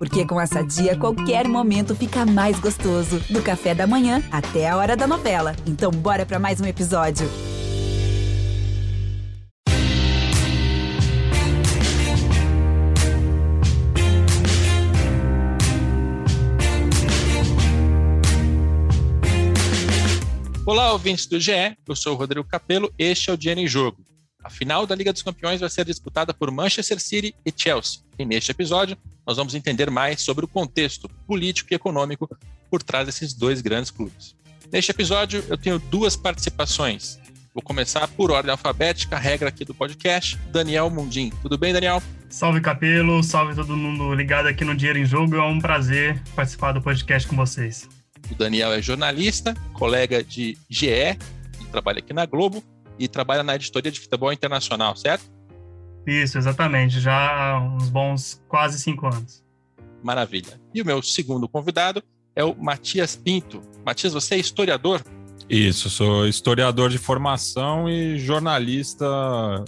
Porque com essa dia, qualquer momento fica mais gostoso. Do café da manhã até a hora da novela. Então, bora para mais um episódio. Olá, ouvintes do GE. Eu sou o Rodrigo Capello. Este é o Dinheiro em Jogo. A final da Liga dos Campeões vai ser disputada por Manchester City e Chelsea. E neste episódio, nós vamos entender mais sobre o contexto político e econômico por trás desses dois grandes clubes. Neste episódio, eu tenho duas participações. Vou começar por ordem alfabética, regra aqui do podcast. Daniel Mundim. Tudo bem, Daniel? Salve Capelo, salve todo mundo ligado aqui no Dinheiro em Jogo. É um prazer participar do podcast com vocês. O Daniel é jornalista, colega de GE, trabalha aqui na Globo e trabalha na editoria de futebol internacional, certo? Isso, exatamente. Já há uns bons quase cinco anos. Maravilha. E o meu segundo convidado é o Matias Pinto. Matias, você é historiador? Isso, sou historiador de formação e jornalista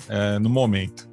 é, no momento.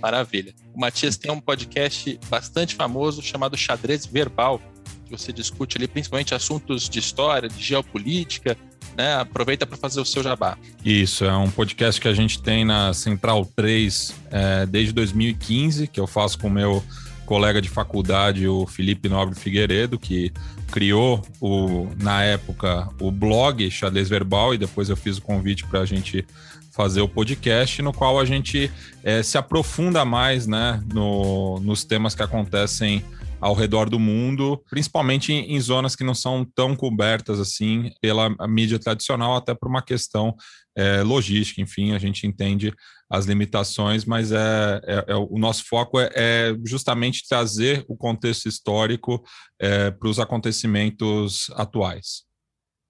Maravilha. O Matias tem um podcast bastante famoso chamado Xadrez Verbal, que você discute ali principalmente assuntos de história, de geopolítica, né? Aproveita para fazer o seu jabá. Isso, é um podcast que a gente tem na Central 3 é, desde 2015, que eu faço com o meu colega de faculdade, o Felipe Nobre Figueiredo, que criou o, na época o blog Xadrez Verbal e depois eu fiz o convite para a gente fazer o podcast, no qual a gente é, se aprofunda mais né, no, nos temas que acontecem ao redor do mundo, principalmente em, em, zonas que não são tão cobertas assim pela mídia tradicional, até por uma questão é, logística. Enfim, a gente entende as limitações, mas é, é, é o nosso foco é, é, justamente trazer o contexto histórico é, para os acontecimentos atuais.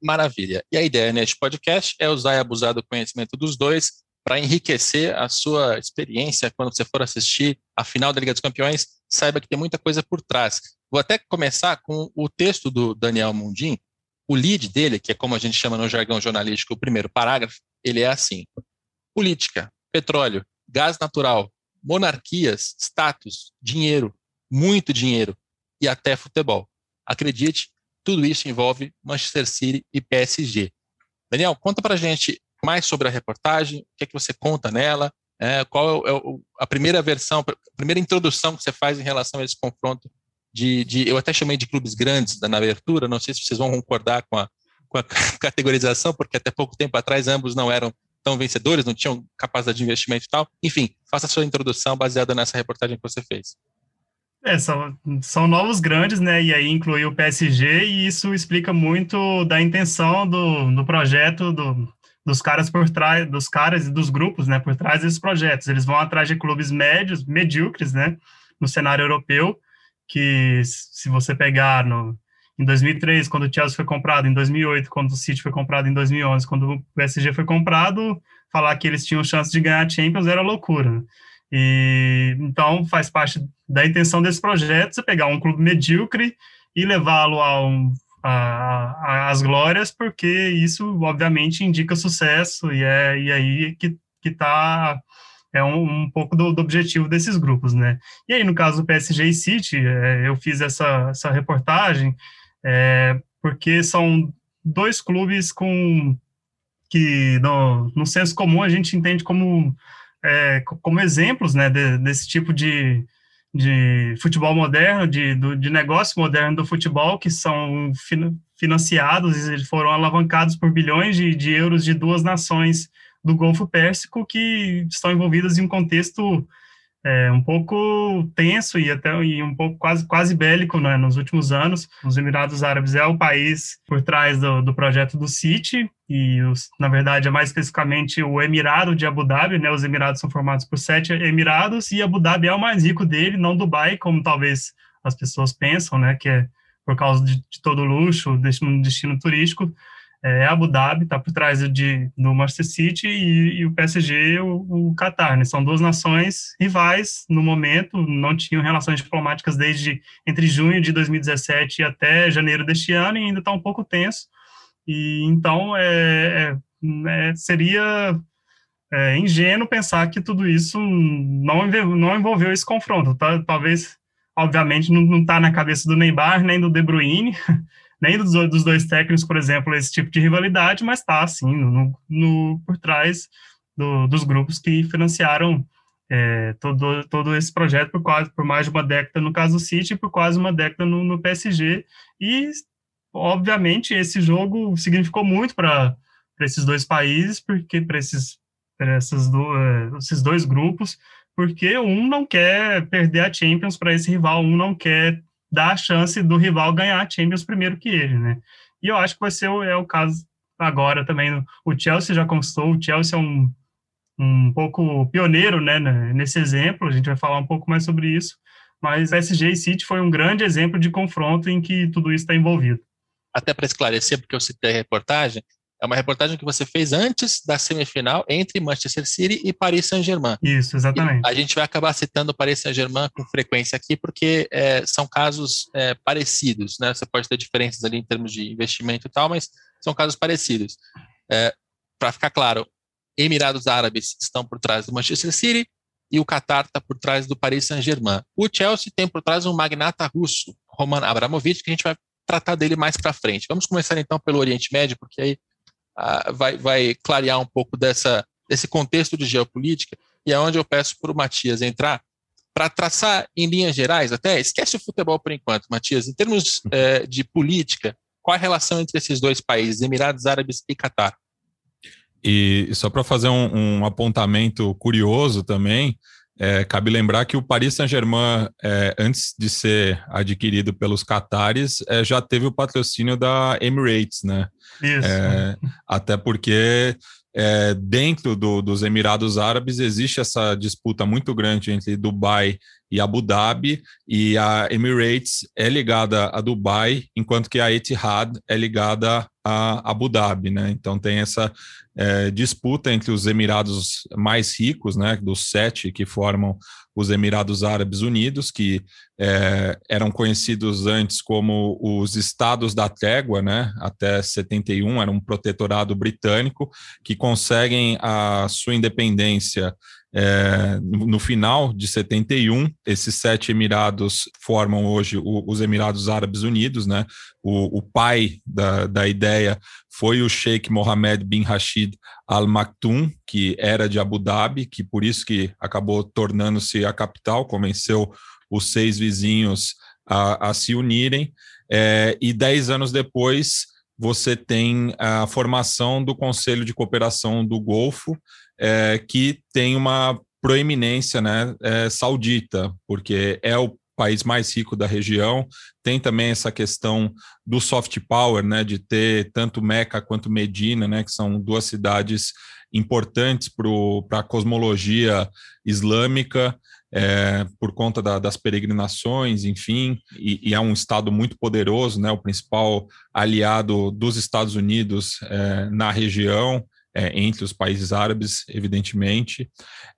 Maravilha. E a ideia neste podcast é usar e abusar do conhecimento dos dois para enriquecer a sua experiência quando você for assistir a final da Liga dos Campeões, saiba que tem muita coisa por trás. Vou até começar com o texto do Daniel Mundim. O lead dele, que é como a gente chama no jargão jornalístico, o primeiro parágrafo, ele é assim: política, petróleo, gás natural, monarquias, status, dinheiro, muito dinheiro e até futebol. Acredite, tudo isso envolve Manchester City e PSG. Daniel, conta pra gente mais sobre a reportagem, o que é que você conta nela, é, qual é, o, a primeira versão, a primeira introdução que você faz em relação a esse confronto de, de eu até chamei de clubes grandes na abertura, não sei se vocês vão concordar com a, com a categorização, porque até pouco tempo atrás ambos não eram tão vencedores, não tinham capacidade de investimento e tal. Enfim, faça a sua introdução baseada nessa reportagem que você fez. É, são, são novos grandes, né? E aí inclui o PSG, e isso explica muito da intenção do, do projeto do, dos caras por trás, dos caras e dos grupos, né, por trás desses projetos. Eles vão atrás de clubes médios, medíocres, né, no cenário europeu, que se você pegar no em 2003, quando o Chelsea foi comprado, em 2008, quando o City foi comprado, em 2011, quando o PSG foi comprado, falar que eles tinham chance de ganhar a Champions era loucura. Né? E então faz parte da intenção desse projeto você pegar um clube medíocre e levá-lo a um a, a, as glórias, porque isso, obviamente, indica sucesso, e é e aí que está é um, um pouco do, do, objetivo desses grupos, né? E aí, no caso do PSG e City, é, eu fiz essa, essa reportagem é, porque são dois clubes com que no, no senso comum a gente entende como é, como exemplos, né, de, desse tipo de, de futebol moderno, de, do, de negócio moderno do futebol, que são financiados e foram alavancados por bilhões de, de euros de duas nações do Golfo Pérsico que estão envolvidas em um contexto é, um pouco tenso e até e um pouco quase, quase bélico né, nos últimos anos. Os Emirados Árabes é o país por trás do, do projeto do City, e os, na verdade é mais especificamente o Emirado de Abu Dhabi, né? Os Emirados são formados por sete Emirados e Abu Dhabi é o mais rico dele, não Dubai, como talvez as pessoas pensam, né? Que é por causa de, de todo o luxo, destino, destino turístico é Abu Dhabi, está por trás de, do Manchester City e, e o PSG, o, o Qatar, né? São duas nações rivais no momento, não tinham relações diplomáticas desde entre junho de 2017 até janeiro deste ano e ainda está um pouco tenso. E então é, é, é seria é, ingênuo pensar que tudo isso não, não envolveu esse confronto. Tá? Talvez obviamente não está na cabeça do Neymar nem do De Bruyne, nem dos, dos dois técnicos, por exemplo, esse tipo de rivalidade, mas está assim no, no, por trás do, dos grupos que financiaram é, todo, todo esse projeto por quase por mais de uma década no caso do City, por quase uma década no, no PSG e obviamente esse jogo significou muito para esses dois países, porque para esses do, é, esses dois grupos, porque um não quer perder a Champions para esse rival, um não quer dar a chance do rival ganhar a Champions primeiro que ele, né? E eu acho que vai ser o, é o caso agora também. O Chelsea já conquistou, o Chelsea é um, um pouco pioneiro, né, nesse exemplo, a gente vai falar um pouco mais sobre isso, mas PSG e City foi um grande exemplo de confronto em que tudo isso está envolvido. Até para esclarecer, porque eu citei a reportagem, é uma reportagem que você fez antes da semifinal entre Manchester City e Paris Saint-Germain. Isso, exatamente. E a gente vai acabar citando Paris Saint-Germain com frequência aqui, porque é, são casos é, parecidos, né? Você pode ter diferenças ali em termos de investimento e tal, mas são casos parecidos. É, para ficar claro, Emirados Árabes estão por trás do Manchester City e o Qatar está por trás do Paris Saint-Germain. O Chelsea tem por trás um magnata russo, Roman Abramovich, que a gente vai tratar dele mais para frente. Vamos começar então pelo Oriente Médio, porque aí vai, vai clarear um pouco dessa, desse contexto de geopolítica, e é onde eu peço para o Matias entrar, para traçar em linhas gerais, até esquece o futebol por enquanto, Matias, em termos é, de política, qual a relação entre esses dois países, Emirados Árabes e Catar? E só para fazer um, um, apontamento curioso também, é, cabe lembrar que o Paris Saint-Germain, é, antes de ser adquirido pelos Qatares, é, já teve o patrocínio da Emirates, né? Isso. É, até porque é, dentro do, dos Emirados Árabes existe essa disputa muito grande entre Dubai e Abu Dhabi, e a Emirates é ligada a Dubai, enquanto que a Etihad é ligada a Abu Dhabi, né? Então tem essa é, disputa entre os Emirados mais ricos, né, dos sete que formam os Emirados Árabes Unidos, que é, eram conhecidos antes como os Estados da Trégua, né, até 71, era um protetorado britânico, que conseguem a sua independência é, no final de 71, esses sete Emirados formam hoje o, os Emirados Árabes Unidos, né? O, o pai da, da ideia foi o Sheikh Mohammed bin Rashid Al Maktoum, que era de Abu Dhabi, que por isso que acabou tornando-se a capital, convenceu os seis vizinhos a, a se unirem. É, e dez anos depois, você tem a formação do Conselho de Cooperação do Golfo, é, que tem uma proeminência né, é, saudita, porque é o país mais rico da região. Tem também essa questão do soft power, né, de ter tanto Meca quanto Medina, né, que são duas cidades importantes para a cosmologia islâmica. É, por conta da, das peregrinações, enfim, e, e, é um estado muito poderoso, né, o principal aliado dos Estados Unidos é, na região é, entre os países árabes, evidentemente,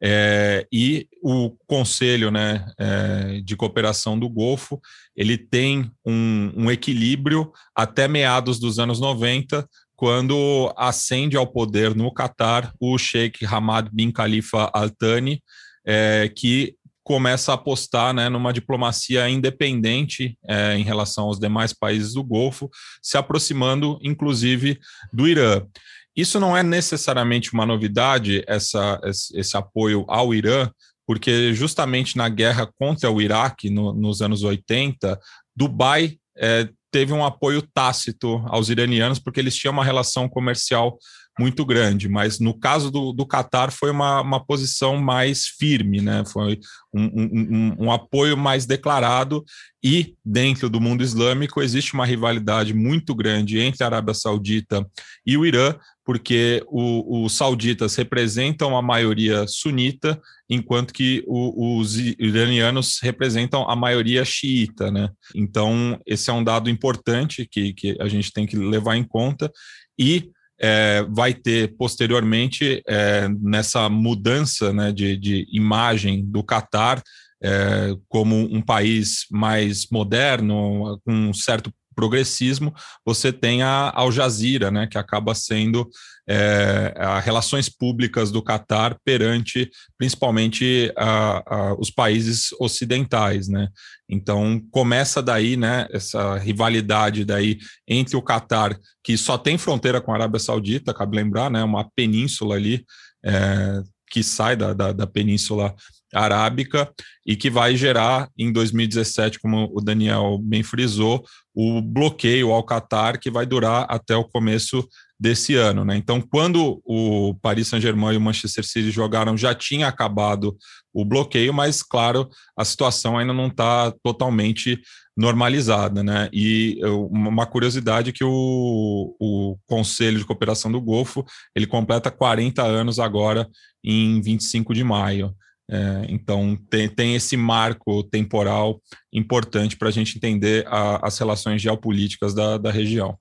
é, e o Conselho né, é, de Cooperação do Golfo ele tem um, um, equilíbrio até meados dos anos 90, quando ascende ao poder no Catar o Sheikh Hamad bin Khalifa Al Thani, é, que começa a apostar né, numa diplomacia independente é, em relação aos demais países do Golfo, se aproximando inclusive do Irã. Isso não é necessariamente uma novidade, essa, esse apoio ao Irã, porque justamente na guerra contra o Iraque, no, nos anos 80, Dubai é, teve um apoio tácito aos iranianos, porque eles tinham uma relação comercial muito grande, mas no caso do, do Qatar foi uma, uma posição mais firme, né? foi um, um, um, apoio mais declarado e dentro do mundo islâmico existe uma rivalidade muito grande entre a Arábia Saudita e o Irã, porque o, os sauditas representam a maioria sunita, enquanto que o, os iranianos representam a maioria xiita, né? Então, esse é um dado importante que, que a gente tem que levar em conta e é, vai ter posteriormente é, nessa mudança né, de, de imagem do Catar é, como um país mais moderno, com um certo progressismo, você tem a Al Jazeera, né, que acaba sendo é, as relações públicas do Catar perante principalmente a, a, os países ocidentais, né? Então começa daí, né, essa rivalidade daí entre o Catar, que só tem fronteira com a Arábia Saudita, cabe lembrar, né, uma península ali é, que sai da, da, da Península Arábica e que vai gerar em 2017, como o Daniel bem frisou, o bloqueio ao Qatar que vai durar até o começo desse ano, né? Então, quando o Paris Saint-Germain e o Manchester City jogaram, já tinha acabado o bloqueio, mas claro, a situação ainda não está totalmente normalizada, né? E uma curiosidade que o, o Conselho de Cooperação do Golfo ele completa 40 anos agora em 25 de maio. É, então tem, tem esse marco temporal importante para a gente entender a, as relações geopolíticas da, da região.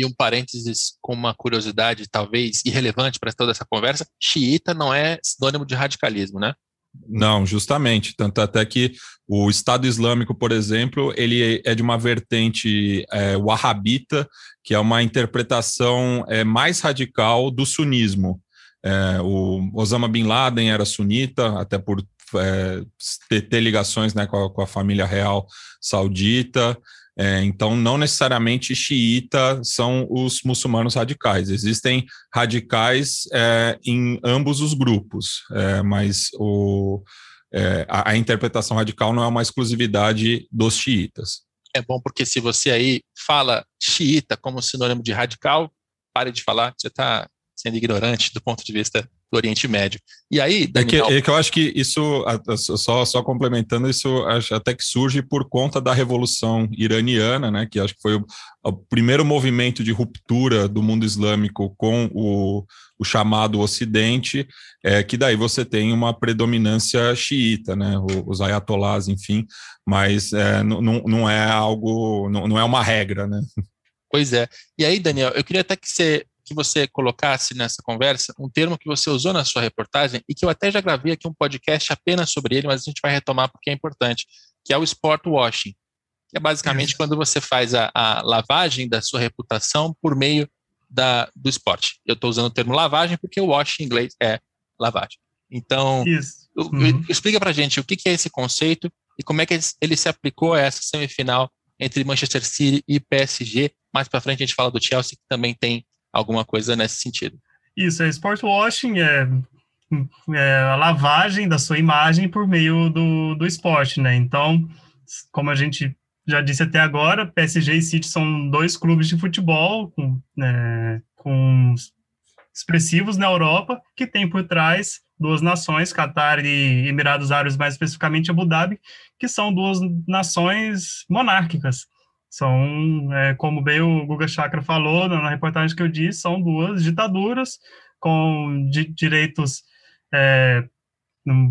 E um parênteses com uma curiosidade, talvez irrelevante para toda essa conversa: xiita não é sinônimo de radicalismo, né? Não, justamente. Tanto até que o Estado Islâmico, por exemplo, ele é de uma vertente é, wahhabita, que é uma interpretação é, mais radical do sunismo. É, o Osama Bin Laden era sunita, até por é, ter, ter, ligações né, com, a, com a família real saudita. É, então, não necessariamente xiita são os muçulmanos radicais. Existem radicais é, em ambos os grupos, é, mas o, é, a, a, interpretação radical não é uma exclusividade dos xiitas. É bom porque se você aí fala xiita como sinônimo de radical, pare de falar, você está sendo ignorante do ponto de vista do Oriente Médio. E aí, Daniel... é, que, é que eu acho que isso, só, só complementando, isso até que surge por conta da Revolução Iraniana, né, que acho que foi o, o primeiro movimento de ruptura do mundo islâmico com o, o chamado Ocidente, é, que daí você tem uma predominância xiita, né, os ayatolás, enfim, mas é, não, não é algo, não, não é uma regra, né. Pois é. E aí, Daniel, eu queria até que você que você colocasse nessa conversa um termo que você usou na sua reportagem e que eu até já gravei aqui um podcast apenas sobre ele, mas a gente vai retomar porque é importante, que é o sport washing, que é basicamente quando você faz a, a, lavagem da sua reputação por meio da, do esporte. Eu estou usando o termo lavagem porque o wash em inglês é lavagem. Então, uhum. explica para gente o que, que é esse conceito e como é que ele se aplicou a essa semifinal entre Manchester City e PSG. Mais para frente a gente fala do Chelsea, que também tem alguma coisa nesse sentido. Isso, é sport washing, é, é a lavagem da sua imagem por meio do, do esporte, né? Então, como a gente já disse até agora, PSG e City são dois clubes de futebol com, né, com expressivos na Europa, que tem por trás duas nações, Catar e Emirados Árabes, mais especificamente Abu Dhabi, que são duas nações monárquicas. São, é, como bem o Guga Chakra falou na, reportagem que eu disse, são duas ditaduras com di direitos, é,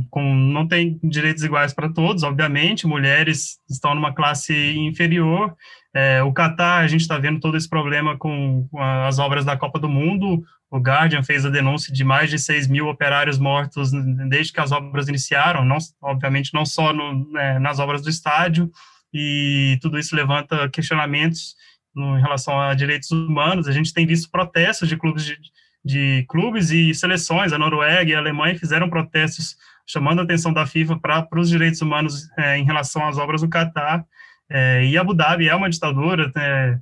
com, não tem direitos iguais para todos, obviamente, mulheres estão numa classe inferior. É, o Catar, a gente está vendo todo esse problema com, com as obras da Copa do Mundo. O Guardian fez a denúncia de mais de 6 mil operários mortos desde que as obras iniciaram, não, obviamente não só no, né, nas obras do estádio, e tudo isso levanta questionamentos no, em relação a direitos humanos. A gente tem visto protestos de clubes de, de clubes e seleções. A Noruega e a Alemanha fizeram protestos chamando a atenção da FIFA para os direitos humanos é, em relação às obras do Catar. É, e Abu Dhabi é uma ditadura. É,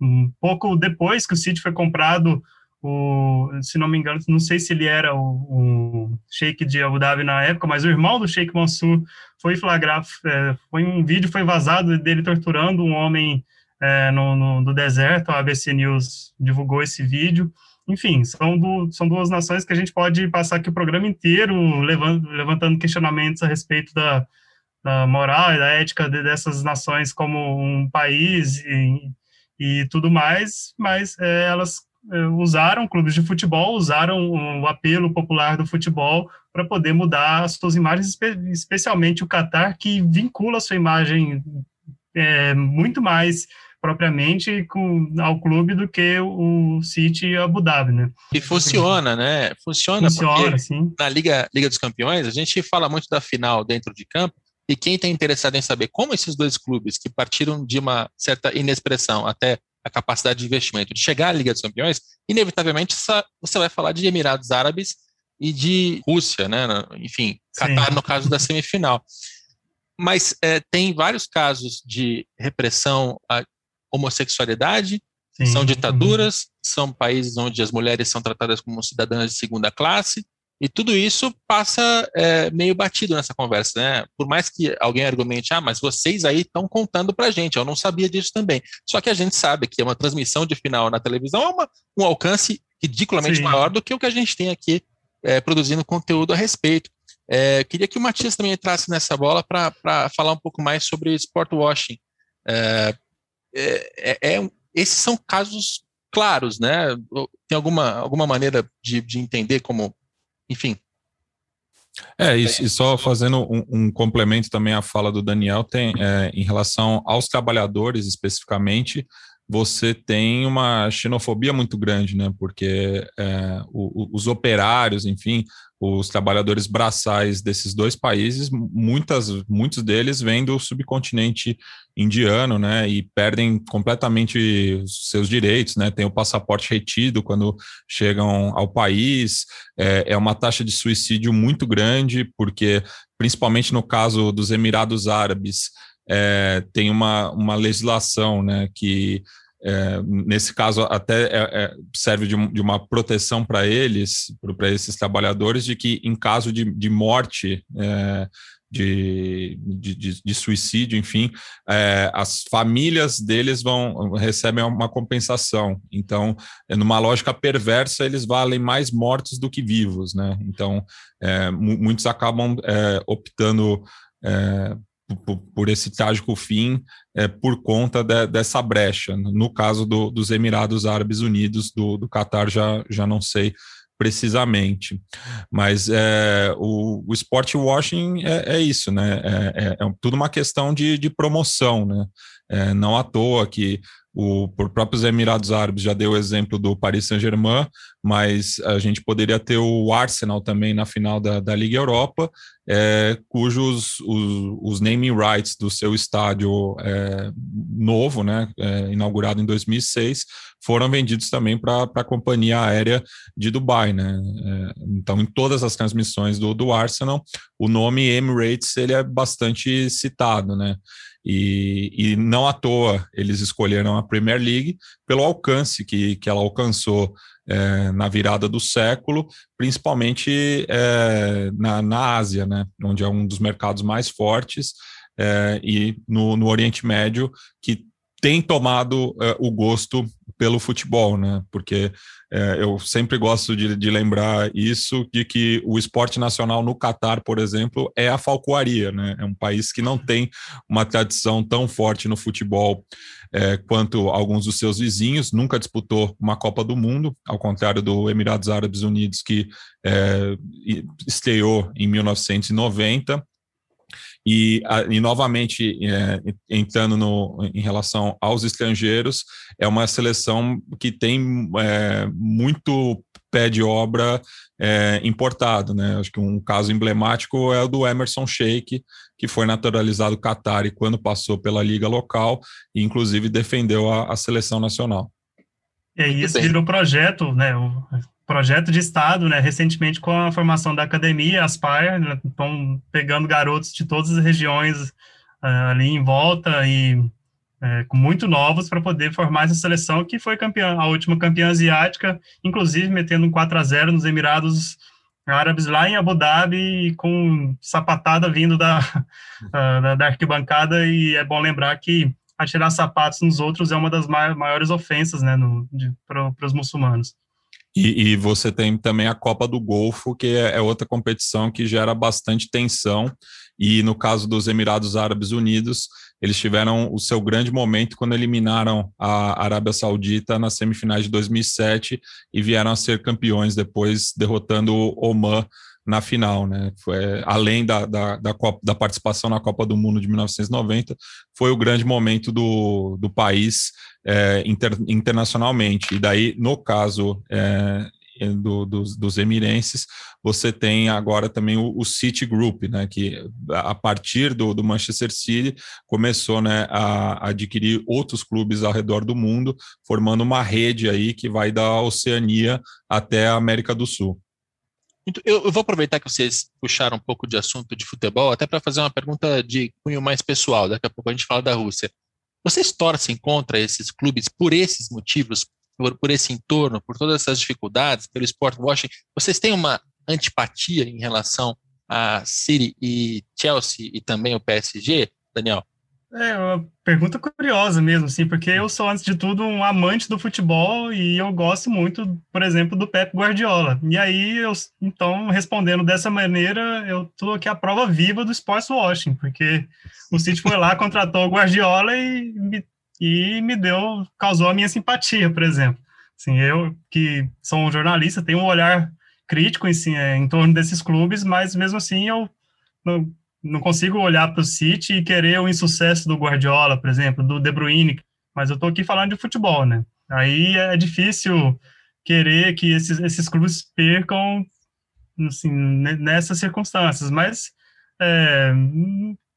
um pouco depois que o City foi comprado o, se não me engano, não sei se ele era o, o Sheikh de Abu Dhabi na época, mas o irmão do Sheikh Mansur foi flagrar, é, foi um vídeo foi vazado dele torturando um homem é, no, no, do deserto, a ABC News divulgou esse vídeo. Enfim, são, do, são duas nações que a gente pode passar aqui o programa inteiro levando, levantando questionamentos a respeito da, da moral e da ética de, dessas nações como um país e, e tudo mais, mas é, elas usaram clubes de futebol, usaram o apelo popular do futebol para poder mudar as suas imagens, especialmente o Qatar, que vincula a sua imagem é, muito mais propriamente com, ao clube do que o City e Abu Dhabi, né? E funciona, né? Funciona, funciona sim. na Liga, Liga dos Campeões, a gente fala muito da final dentro de campo, E quem está interessado em saber como esses dois clubes, que partiram de uma certa inexpressão até a capacidade de investimento de chegar à Liga dos Campeões, inevitavelmente você vai falar de Emirados Árabes e de Rússia, né? Enfim, Catar no caso da semifinal. Mas é, tem vários casos de repressão à homossexualidade, Sim. são ditaduras, são países onde as mulheres são tratadas como cidadãs de segunda classe, e tudo isso passa é, meio batido nessa conversa, né? Por mais que alguém argumente, ah, mas vocês aí estão contando pra gente, eu não sabia disso também. Só que a gente sabe que uma transmissão de final na televisão é uma, um alcance ridiculamente Sim. maior do que o que a gente tem aqui é, produzindo conteúdo a respeito. É, queria que o Matias também entrasse nessa bola para falar um pouco mais sobre sport washing. É, é, é esses são casos claros, né? Tem alguma, alguma maneira de, de entender como enfim. É, e, e só fazendo um, um, complemento também à fala do Daniel, tem é, em relação aos trabalhadores especificamente, você tem uma xenofobia muito grande, né? Porque é, o, os operários, enfim, os trabalhadores braçais desses dois países, muitas, muitos deles vêm do subcontinente indiano, né? E perdem completamente seus direitos, né? Tem o passaporte retido quando chegam ao país. É, é uma taxa de suicídio muito grande, porque, principalmente no caso dos Emirados Árabes, é, tem uma, uma legislação né, que, é, nesse caso, até é, é serve de, de, uma proteção para eles, para esses trabalhadores, de que em caso de, de morte, é, de, de, de, suicídio, enfim, é, as famílias deles vão recebem uma compensação. Então, numa lógica perversa, eles valem mais mortos do que vivos, né? Então, muitos acabam optando por, por, esse trágico fim é, por conta de, dessa brecha. No caso do, dos Emirados Árabes Unidos, do, do Qatar, já, já não sei precisamente. Mas é, o, o sport washing é, é isso, né? É, é, é, tudo uma questão de, de promoção, né? É, não à toa que o por próprios Emirados Árabes já deu o exemplo do Paris Saint-Germain, mas a gente poderia ter o Arsenal também na final da, da Liga Europa, é, cujos os, os, naming rights do seu estádio é, novo, né, é, inaugurado em 2006, foram vendidos também para a companhia aérea de Dubai, né? É, então, em todas as transmissões do, do Arsenal, o nome Emirates ele é bastante citado, né? E, e, não à toa eles escolheram a Premier League pelo alcance que, que ela alcançou é, na virada do século, principalmente é, na, na Ásia, né, onde é um dos mercados mais fortes, é, e no, no Oriente Médio, que tem tomado é, o gosto pelo futebol, né? Porque é, eu sempre gosto de, de, lembrar isso, de que o esporte nacional no Catar, por exemplo, é a falcoaria, né? É um país que não tem uma tradição tão forte no futebol é, quanto alguns dos seus vizinhos, nunca disputou uma Copa do Mundo, ao contrário do Emirados Árabes Unidos, que é, estreou em 1990 e, e novamente, é, entrando no, em relação aos estrangeiros, é uma seleção que tem é, muito pé de obra é, importado. Né? Acho que um caso emblemático é o do Emerson Sheik, que foi naturalizado Qatar e quando passou pela liga local, e inclusive defendeu a, a seleção nacional. E aí isso virou projeto, né? Projeto de Estado, né, recentemente com a formação da academia, Aspire, né, estão pegando garotos de todas as regiões uh, ali em volta e é, muito novos para poder formar essa seleção que foi campeã, a última campeã asiática, inclusive metendo um 4 a 0 nos Emirados Árabes lá em Abu Dhabi com sapatada vindo da, uh, da, da arquibancada e é bom lembrar que atirar sapatos nos outros é uma das maiores ofensas né, para os muçulmanos. E, e, você tem também a Copa do Golfo, que é, é, outra competição que gera bastante tensão. E no caso dos Emirados Árabes Unidos, eles tiveram o seu grande momento quando eliminaram a Arábia Saudita nas semifinais de 2007 e vieram a ser campeões depois, derrotando o Oman na final, né? Foi, além da, da, da, Copa, da, participação na Copa do Mundo de 1990, foi o grande momento do, do país é, inter, internacionalmente. E daí, no caso é, do, dos, dos, emirenses, você tem agora também o, o, City Group, né, que a partir do, do Manchester City começou né, a, a, adquirir outros clubes ao redor do mundo, formando uma rede aí que vai da Oceania até a América do Sul. Eu, eu vou aproveitar que vocês puxaram um pouco de assunto de futebol, até para fazer uma pergunta de cunho mais pessoal. Daqui a pouco a gente fala da Rússia. Vocês torcem contra esses clubes por esses motivos, por, por esse entorno, por todas essas dificuldades, pelo sport washing? Vocês têm uma antipatia em relação a City e Chelsea e também o PSG, Daniel? É uma pergunta curiosa mesmo, assim, porque eu sou, antes de tudo, um amante do futebol e eu gosto muito, por exemplo, do Pep Guardiola. E aí, eu, então, respondendo dessa maneira, eu tô aqui a prova viva do sports washing, porque o City foi lá, contratou o Guardiola e me, e me deu, causou a minha simpatia, por exemplo. Assim, eu, que sou um jornalista, tenho um olhar crítico assim, é, em torno desses clubes, mas mesmo assim eu não consigo olhar para o City e querer o insucesso do Guardiola, por exemplo, do De Bruyne, mas eu estou aqui falando de futebol, né? Aí é difícil querer que esses, esses clubes percam assim, nessas circunstâncias, mas é,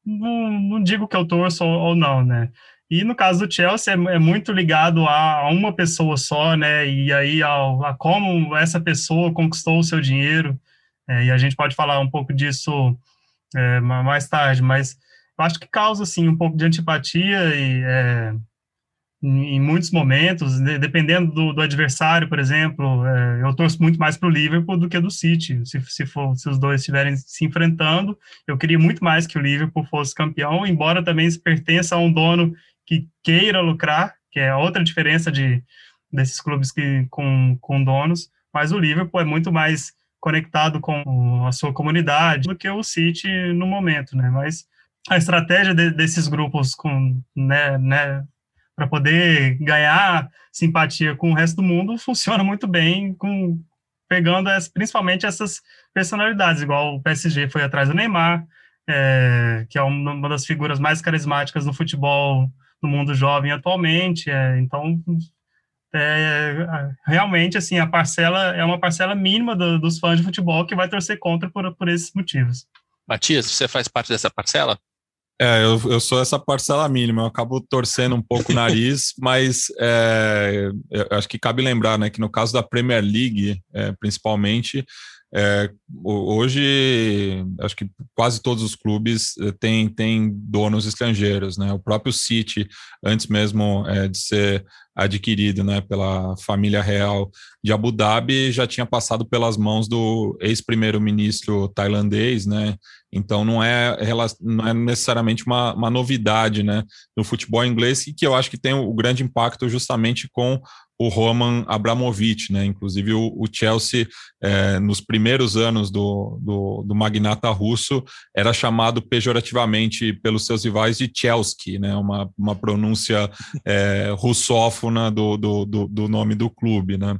não, não, digo que eu torço ou, ou, não, né? E no caso do Chelsea é, é muito ligado a, a, uma pessoa só, né? E aí ao, a como essa pessoa conquistou o seu dinheiro. É, e a gente pode falar um pouco disso é, mais tarde, mas eu acho que causa, assim, um pouco de antipatia e, é, em, muitos momentos, dependendo do, do adversário, por exemplo, é, eu torço muito mais para o Liverpool do que do City, se, se, for, se os dois estiverem se enfrentando, eu queria muito mais que o Liverpool fosse campeão, embora também se pertença a um dono que queira lucrar, que é outra diferença de, desses clubes que, com, com donos, mas o Liverpool é muito mais conectado com a sua comunidade do que o City no momento, né? Mas a estratégia de, desses grupos com, né, né, para poder ganhar simpatia com o resto do mundo funciona muito bem com pegando as, principalmente essas personalidades, igual o PSG foi atrás do Neymar, é, que é uma das figuras mais carismáticas no futebol no mundo jovem atualmente. É, então é, realmente assim a parcela é uma parcela mínima do, dos fãs de futebol que vai torcer contra por, por esses motivos. Matias, você faz parte dessa parcela? É, eu, eu sou essa parcela mínima, eu acabo torcendo um pouco o nariz, mas é, acho que cabe lembrar né, que no caso da Premier League, é, principalmente, é, hoje, acho que quase todos os clubes eh, têm, têm donos estrangeiros, né? O próprio City, antes mesmo é, de ser adquirido né, pela família real de Abu Dhabi, já tinha passado pelas mãos do ex-primeiro-ministro tailandês, né? Então não é, não é necessariamente uma, uma novidade né, no futebol inglês, e que eu acho que tem o grande impacto justamente com o Roman Abramovich, né? Inclusive o, o Chelsea, é, nos primeiros anos do, do, do, magnata russo, era chamado pejorativamente pelos seus rivais de Chelsea, né? Uma, uma pronúncia é, russófona do, do, do, do, nome do clube, né?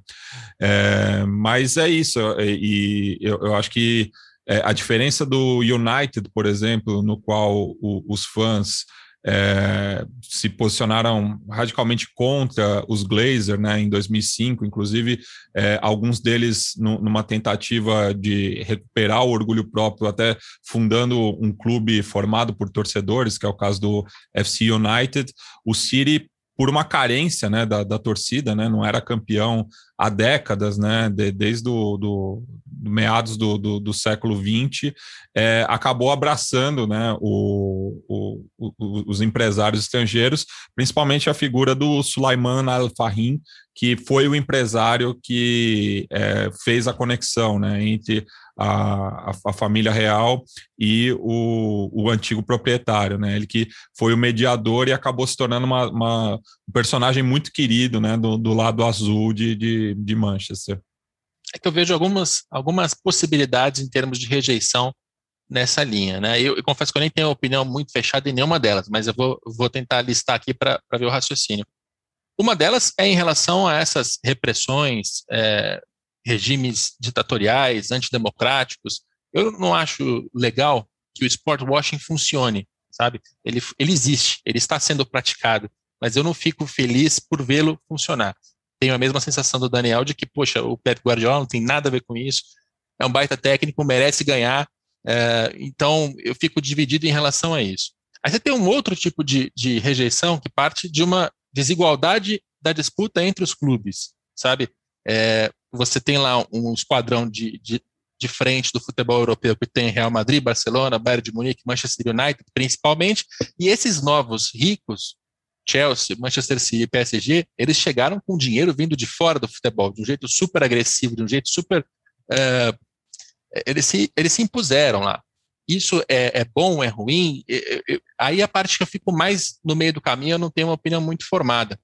É, mas é isso, e eu, eu acho que é, a diferença do United, por exemplo, no qual o, os fãs é, se posicionaram radicalmente contra os Glazer né, em 2005, inclusive é, alguns deles no, numa tentativa de recuperar o orgulho próprio, até fundando um clube formado por torcedores, que é o caso do FC United. O City por uma carência né, da, da torcida, né, não era campeão há décadas, né, de, desde do, do, do meados do, do, século XX, é, acabou abraçando né, o, o, o, os empresários estrangeiros, principalmente a figura do Sulaiman Al-Fahim, que foi o empresário que é, fez a conexão né, entre a, a, família real e o, o antigo proprietário, né? Ele que foi o mediador e acabou se tornando uma, uma um personagem muito querido, né? Do, do lado azul de, de, de Manchester. É que eu vejo algumas, algumas possibilidades em termos de rejeição nessa linha, né? Eu, eu, confesso que eu nem tenho opinião muito fechada em nenhuma delas, mas eu vou, vou tentar listar aqui para ver o raciocínio. Uma delas é em relação a essas repressões é, regimes ditatoriais, antidemocráticos. Eu não acho legal que o sport washing funcione, sabe? Ele, ele existe, ele está sendo praticado, mas eu não fico feliz por vê-lo funcionar. Tenho a mesma sensação do Daniel de que, poxa, o Pep Guardiola não tem nada a ver com isso, é um baita técnico, merece ganhar, é, então eu fico dividido em relação a isso. Aí você tem um outro tipo de, de rejeição que parte de uma desigualdade da disputa entre os clubes, sabe? É, você tem lá um esquadrão de, de, de, frente do futebol europeu que tem Real Madrid, Barcelona, Bayern de Munique, Manchester United, principalmente, e esses novos ricos, Chelsea, Manchester City e PSG, eles chegaram com dinheiro vindo de fora do futebol, de um jeito super agressivo, de um jeito super. É, eles, se, eles se impuseram lá. Isso é, é bom, é ruim? aí a parte que eu fico mais no meio do caminho, eu não tenho uma opinião muito formada.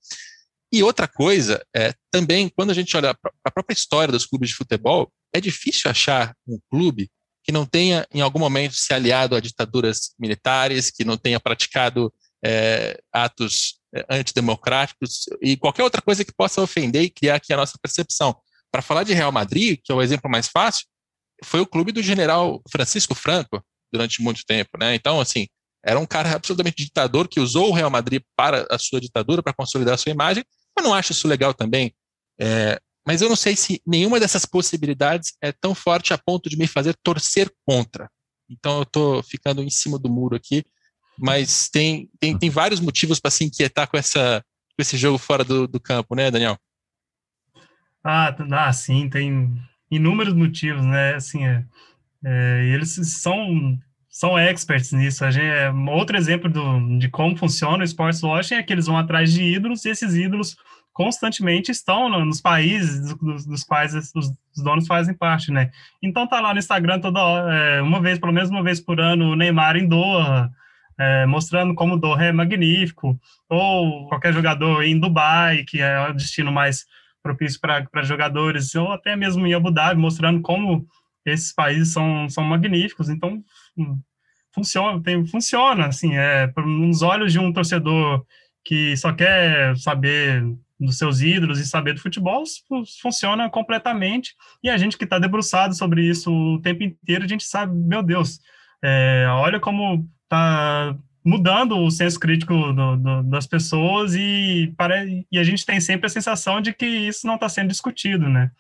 E outra coisa, é, também, quando a gente olha para a própria história dos clubes de futebol, é difícil achar um clube que não tenha, em algum momento, se aliado a ditaduras militares, que não tenha praticado é, atos é, antidemocráticos e qualquer outra coisa que possa ofender e criar aqui a nossa percepção. Para falar de Real Madrid, que é o exemplo mais fácil, foi o clube do general Francisco Franco durante muito tempo, né? Então, assim, era um cara absolutamente ditador que usou o Real Madrid para a sua ditadura, para consolidar a sua imagem. Eu não acho isso legal também. É, mas eu não sei se nenhuma dessas possibilidades é tão forte a ponto de me fazer torcer contra. Então eu estou ficando em cima do muro aqui, mas tem, tem, tem vários motivos para se inquietar com, essa, com esse jogo fora do, do campo, né, Daniel? Ah, ah, sim, tem inúmeros motivos, né? Assim, é, é, eles são são experts nisso. A gente, é, outro exemplo do, de como funciona o sports washing é que eles vão atrás de ídolos e esses ídolos constantemente estão no, nos países dos, dos quais os, os, donos fazem parte, né? Então tá lá no Instagram toda hora, é, uma vez, pelo menos uma vez por ano, o Neymar em Doha, é, mostrando como Doha é magnífico, ou qualquer jogador em Dubai, que é o destino mais propício para jogadores, ou até mesmo em Abu Dhabi, mostrando como esses países são, são magníficos. Então, hum, funciona, tem, funciona, assim, é, nos olhos de um torcedor que só quer saber dos seus ídolos e saber do futebol, funciona completamente. E a gente que está debruçado sobre isso o tempo inteiro, a gente sabe, meu Deus, é, olha como está mudando o senso crítico do, do, das pessoas e, para, e a gente tem sempre a sensação de que isso não está sendo discutido, né?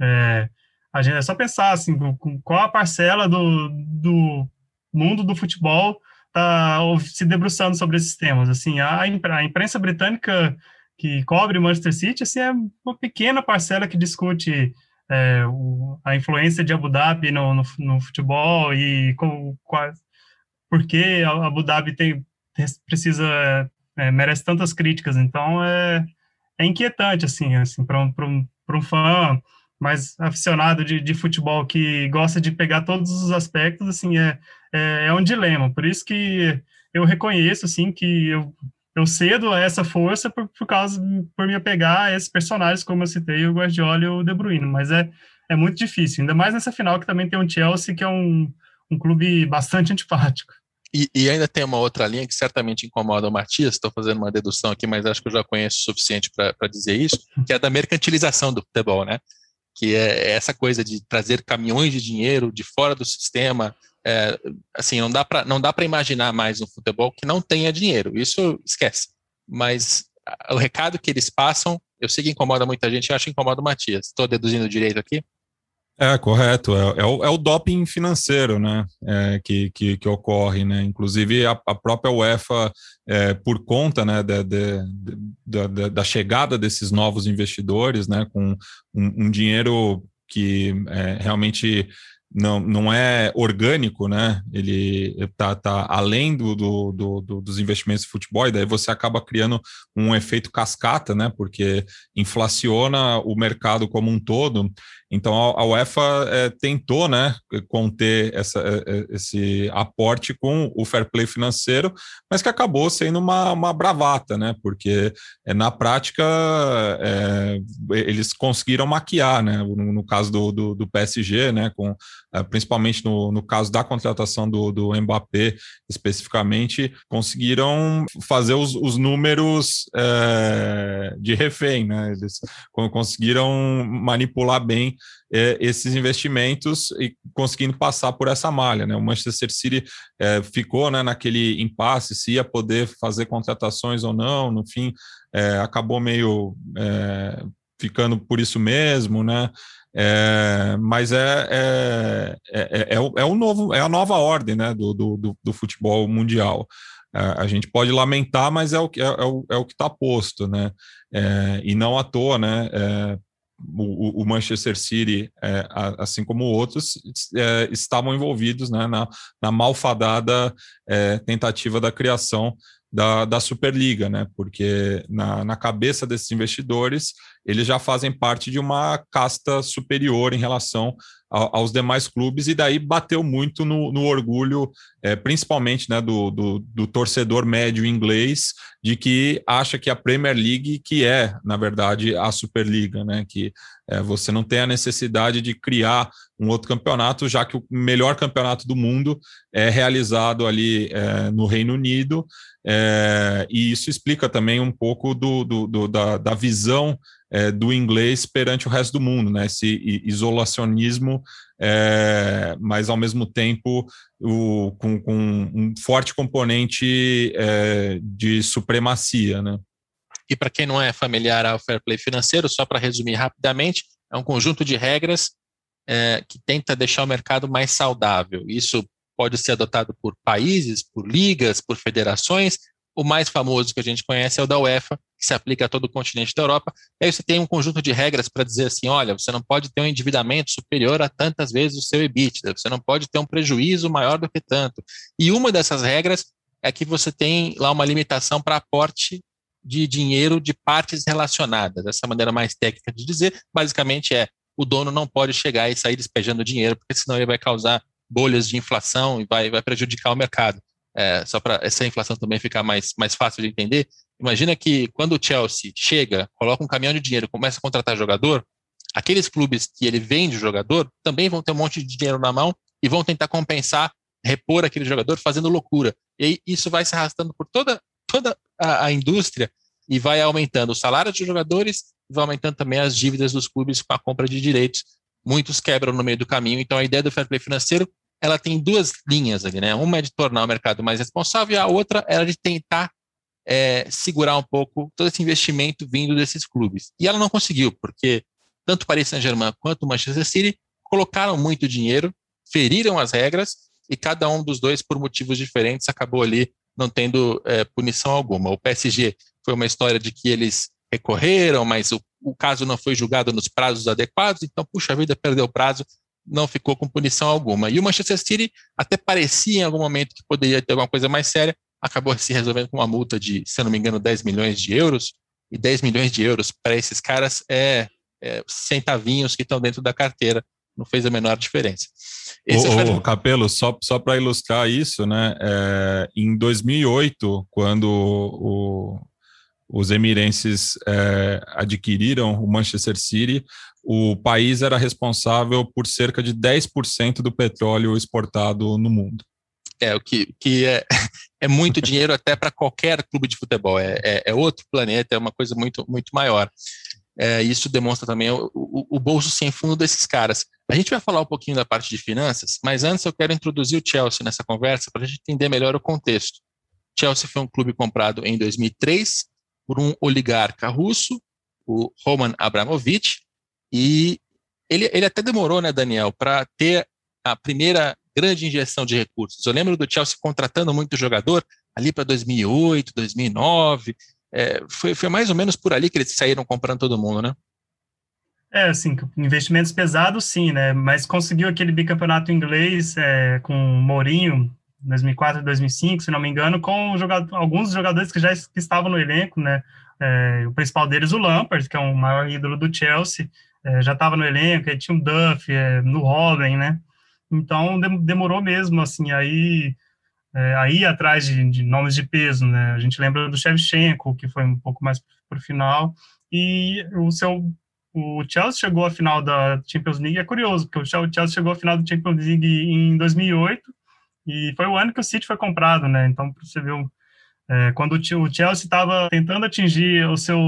É, a gente é só pensar assim, qual a parcela do, do mundo do futebol está se debruçando sobre esses temas. Assim, a, imprensa britânica que cobre Manchester City assim, é uma pequena parcela que discute é, o, a influência de Abu Dhabi no, no, no futebol e com, quase, por que Abu Dhabi tem, precisa é, merece tantas críticas. Então é, é inquietante assim, assim para um, um, um fã mais aficionado de, de futebol que gosta de pegar todos os aspectos, assim, é, é, é, um dilema. Por isso que eu reconheço, assim, que eu, eu cedo a essa força por, por causa, por me apegar a esses personagens, como eu citei, o Guardiola e o De Bruyne, mas é, é muito difícil, ainda mais nessa final que também tem um Chelsea, que é um, um clube bastante antipático. E, e, ainda tem uma outra linha que certamente incomoda o Matias, estou fazendo uma dedução aqui, mas acho que eu já conheço o suficiente para dizer isso, que é da mercantilização do futebol, né? que é essa coisa de trazer caminhões de dinheiro de fora do sistema. É, assim, não dá para não dá para imaginar mais um futebol que não tenha dinheiro. Isso esquece. Mas o recado que eles passam, eu sei que incomoda muita gente, eu acho que incomoda o Matias. Estou deduzindo direito aqui? É, correto. É, é, o, é o doping financeiro né, é, que, que, que, ocorre. Né? Inclusive, a, a própria UEFA, é, por conta né, de, de, de, da chegada desses novos investidores, né, com um, um dinheiro que é, realmente não, não é orgânico, né? Ele está tá além do, do, do, dos investimentos de futebol, e daí você acaba criando um efeito cascata, né? Porque inflaciona o mercado como um todo. Então a, UEFA é, tentou, né, conter essa, é, é, esse aporte com o fair play financeiro, mas que acabou sendo uma, uma bravata, né? Porque é, na prática é, eles conseguiram maquiar, né? No, no caso do, do, do, PSG, né? Com é, principalmente no, no caso da contratação do, do Mbappé especificamente, conseguiram fazer os, os números de refém, né? Eles conseguiram manipular bem é, esses investimentos e conseguindo passar por essa malha. Né? O Manchester City é, ficou né, naquele impasse se ia poder fazer contratações ou não, no fim, é, acabou meio é, ficando por isso mesmo, né? É, mas é, é, é, é, é, o novo, é a nova ordem né, do, do, do futebol mundial. É, a gente pode lamentar, mas é o, é, é o, é o que está posto, né? É, e não à toa, né? É, o, Manchester City, é, assim como outros, é, estavam envolvidos né, na, na malfadada tentativa da criação da, da Superliga, né? Porque na, na cabeça desses investidores, eles já fazem parte de uma casta superior em relação a, aos demais clubes, e daí bateu muito no, no orgulho, é, principalmente né, do, do, do, torcedor médio inglês, de que acha que a Premier League, que é, na verdade, a Superliga, né? Que é, você não tem a necessidade de criar um outro campeonato, já que o melhor campeonato do mundo é realizado ali é, no Reino Unido, é, e isso explica também um pouco do, do, da, da, visão é, do inglês perante o resto do mundo, né? esse isolacionismo, é, mas ao mesmo tempo o, com, com, um forte componente é, de supremacia. Né? E para quem não é familiar ao fair play financeiro, só para resumir rapidamente, é um conjunto de regras é, que tenta deixar o mercado mais saudável. Isso pode ser adotado por países, por ligas, por federações. O mais famoso que a gente conhece é o da UEFA, que se aplica a todo o continente da Europa. E aí você tem um conjunto de regras para dizer assim: olha, você não pode ter um endividamento superior a tantas vezes o seu EBITDA, você não pode ter um prejuízo maior do que tanto. E uma dessas regras é que você tem lá uma limitação para aporte de dinheiro de partes relacionadas. Essa maneira mais técnica de dizer, basicamente é o dono não pode chegar e sair despejando dinheiro, porque senão ele vai causar bolhas de inflação e vai, vai prejudicar o mercado. É, só para essa inflação também ficar mais, mais fácil de entender, imagina que quando o Chelsea chega, coloca um caminhão de dinheiro, começa a contratar jogador, aqueles clubes que ele vende o jogador também vão ter um monte de dinheiro na mão e vão tentar compensar, repor aquele jogador fazendo loucura. E isso vai se arrastando por toda, toda a, a indústria e vai aumentando o salário dos jogadores e vai aumentando também as dívidas dos clubes com a compra de direitos muitos quebram no meio do caminho. Então, a ideia do fair play financeiro ela tem duas linhas ali, né? Uma é de tornar o mercado mais responsável e a outra era de tentar é, segurar um pouco todo esse investimento vindo desses clubes. E ela não conseguiu, porque tanto Paris Saint-Germain quanto o Manchester City colocaram muito dinheiro, feriram as regras e cada um dos dois, por motivos diferentes, acabou ali não tendo é, punição alguma. O PSG foi uma história de que eles recorreram, mas o, o caso não foi julgado nos prazos adequados, então, puxa vida, perdeu o prazo, não ficou com punição alguma. E o Manchester City até parecia em algum momento que poderia ter alguma coisa mais séria, acabou se resolvendo com uma multa de, se não me engano, 10 milhões de euros, e 10 milhões de euros para esses caras é, é, centavinhos que estão dentro da carteira, não fez a menor diferença. Esse ô, ô, Capelo, só, só para ilustrar isso, né, é, em 2008, quando o, os emirenses é, adquiriram o Manchester City, o país era responsável por cerca de 10% do petróleo exportado no mundo. É, o que, que é, é muito dinheiro até para qualquer clube de futebol. É, é, é, outro planeta, é uma coisa muito, muito maior. É, isso demonstra também o, o, o, bolso sem fundo desses caras. A gente vai falar um pouquinho da parte de finanças, mas antes eu quero introduzir o Chelsea nessa conversa para a gente entender melhor o contexto. Chelsea foi um clube comprado em 2003 por um oligarca russo, o Roman Abramovich, e ele, ele até demorou, né, Daniel, para ter a primeira grande injeção de recursos. Eu lembro do Chelsea contratando muito jogador ali para 2008, 2009. É, foi, foi mais ou menos por ali que eles saíram comprando todo mundo, né? É, assim, investimentos pesados, sim, né? Mas conseguiu aquele bicampeonato inglês é, com o Mourinho, 2004, 2005, se não me engano, com jogador, alguns jogadores que já estavam no elenco, né? É, o principal deles, o Lampard, que é o maior ídolo do Chelsea, é, já estava no elenco, aí tinha o Duff, é, no Robin, né? Então demorou mesmo, assim, aí é, aí atrás de, de, nomes de peso, né? A gente lembra do Shevchenko, que foi um pouco mais para o final, e o seu o Chelsea chegou à final da Champions League, é curioso, porque o Chelsea chegou à final da Champions League em 2008, e foi o ano que o City foi comprado, né? Então, você viu, é, quando o Chelsea estava tentando atingir o seu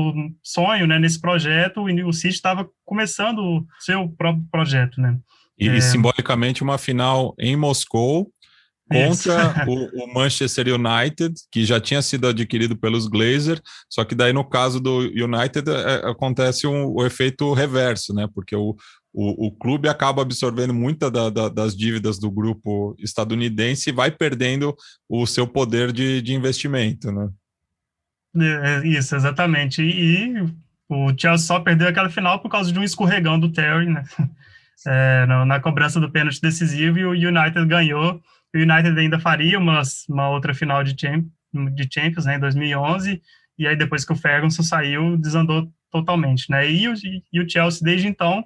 sonho né, nesse projeto, o City estava começando o seu próprio projeto, né? E, é... simbolicamente uma final em Moscou, contra o, o, Manchester United, que já tinha sido adquirido pelos Glazer, só que daí no caso do United é, acontece um, o efeito reverso, né? Porque o, o, o clube acaba absorvendo muita da, da, das dívidas do grupo estadunidense e vai perdendo o seu poder de, de investimento, né? É, isso, exatamente. E, e, o Chelsea só perdeu aquela final por causa de um escorregão do Terry, né? É, na, na, cobrança do pênalti decisivo, e o United ganhou. O United ainda faria uma, uma outra final de, champ, de Champions né, em 2011, e aí depois que o Ferguson saiu, desandou totalmente. Né? E, o, e o Chelsea, desde então,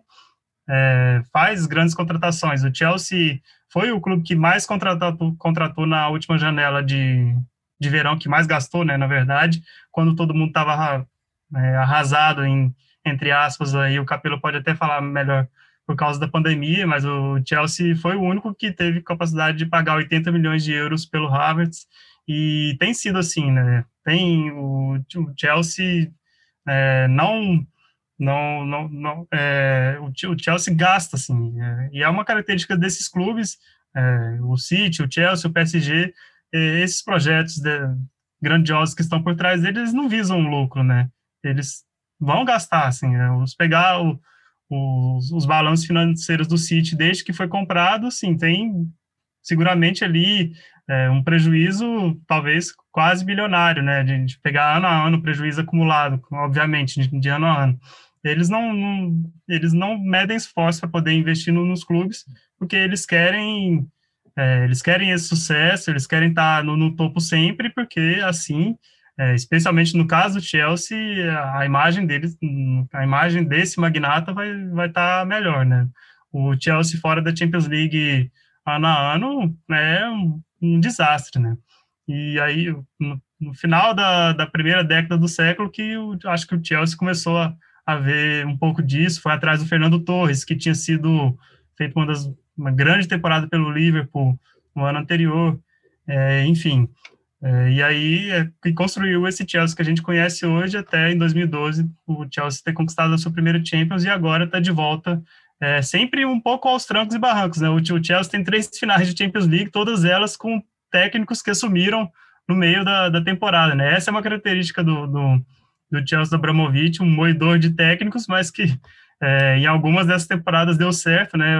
é, faz grandes contratações. O Chelsea foi o clube que mais contratou, contratou na última janela de, de verão, que mais gastou, né, na verdade, quando todo mundo estava é, arrasado, em, entre aspas, aí. O Capelo pode até falar melhor por causa da pandemia, mas o Chelsea foi o único que teve capacidade de pagar 80 milhões de euros pelo Havertz, e tem sido assim, né, tem o, o Chelsea é, não não, não, não é, o, o, Chelsea gasta, assim, é, e é uma característica desses clubes, é, o City, o Chelsea, o PSG, esses projetos de, grandiosos que estão por trás deles, eles não visam lucro, né, eles vão gastar, assim, é, os pegar o, os, os balanços financeiros do City desde que foi comprado, sim, tem seguramente ali é, um prejuízo talvez quase bilionário, né, de, de, pegar ano a ano prejuízo acumulado, obviamente, de, de ano a ano eles não, não eles não medem esforço para poder investir no, nos clubes, porque eles querem é, eles querem esse sucesso, eles querem estar tá no, no topo sempre, porque assim, é, especialmente no caso do Chelsea, a imagem deles, a imagem desse magnata vai vai estar tá melhor, né? O Chelsea fora da Champions League ano a ano é um, um desastre, né? E aí no, no final da, da primeira década do século que acho que o Chelsea começou a a ver um pouco disso, foi atrás do Fernando Torres, que tinha sido feito uma, das, uma grande temporada pelo Liverpool no ano anterior, é, enfim. É, e aí é, que construiu esse Chelsea que a gente conhece hoje, até em 2012, o Chelsea ter conquistado a sua primeira Champions e agora está de volta, é, sempre um pouco aos trancos e barrancos. Né? O, Chelsea tem três finais de Champions League, todas elas com técnicos que assumiram no meio da, da temporada. Né? Essa é uma característica do, do do Chelsea Abramovich, um moedor de técnicos, mas que é, em algumas dessas temporadas deu certo, né?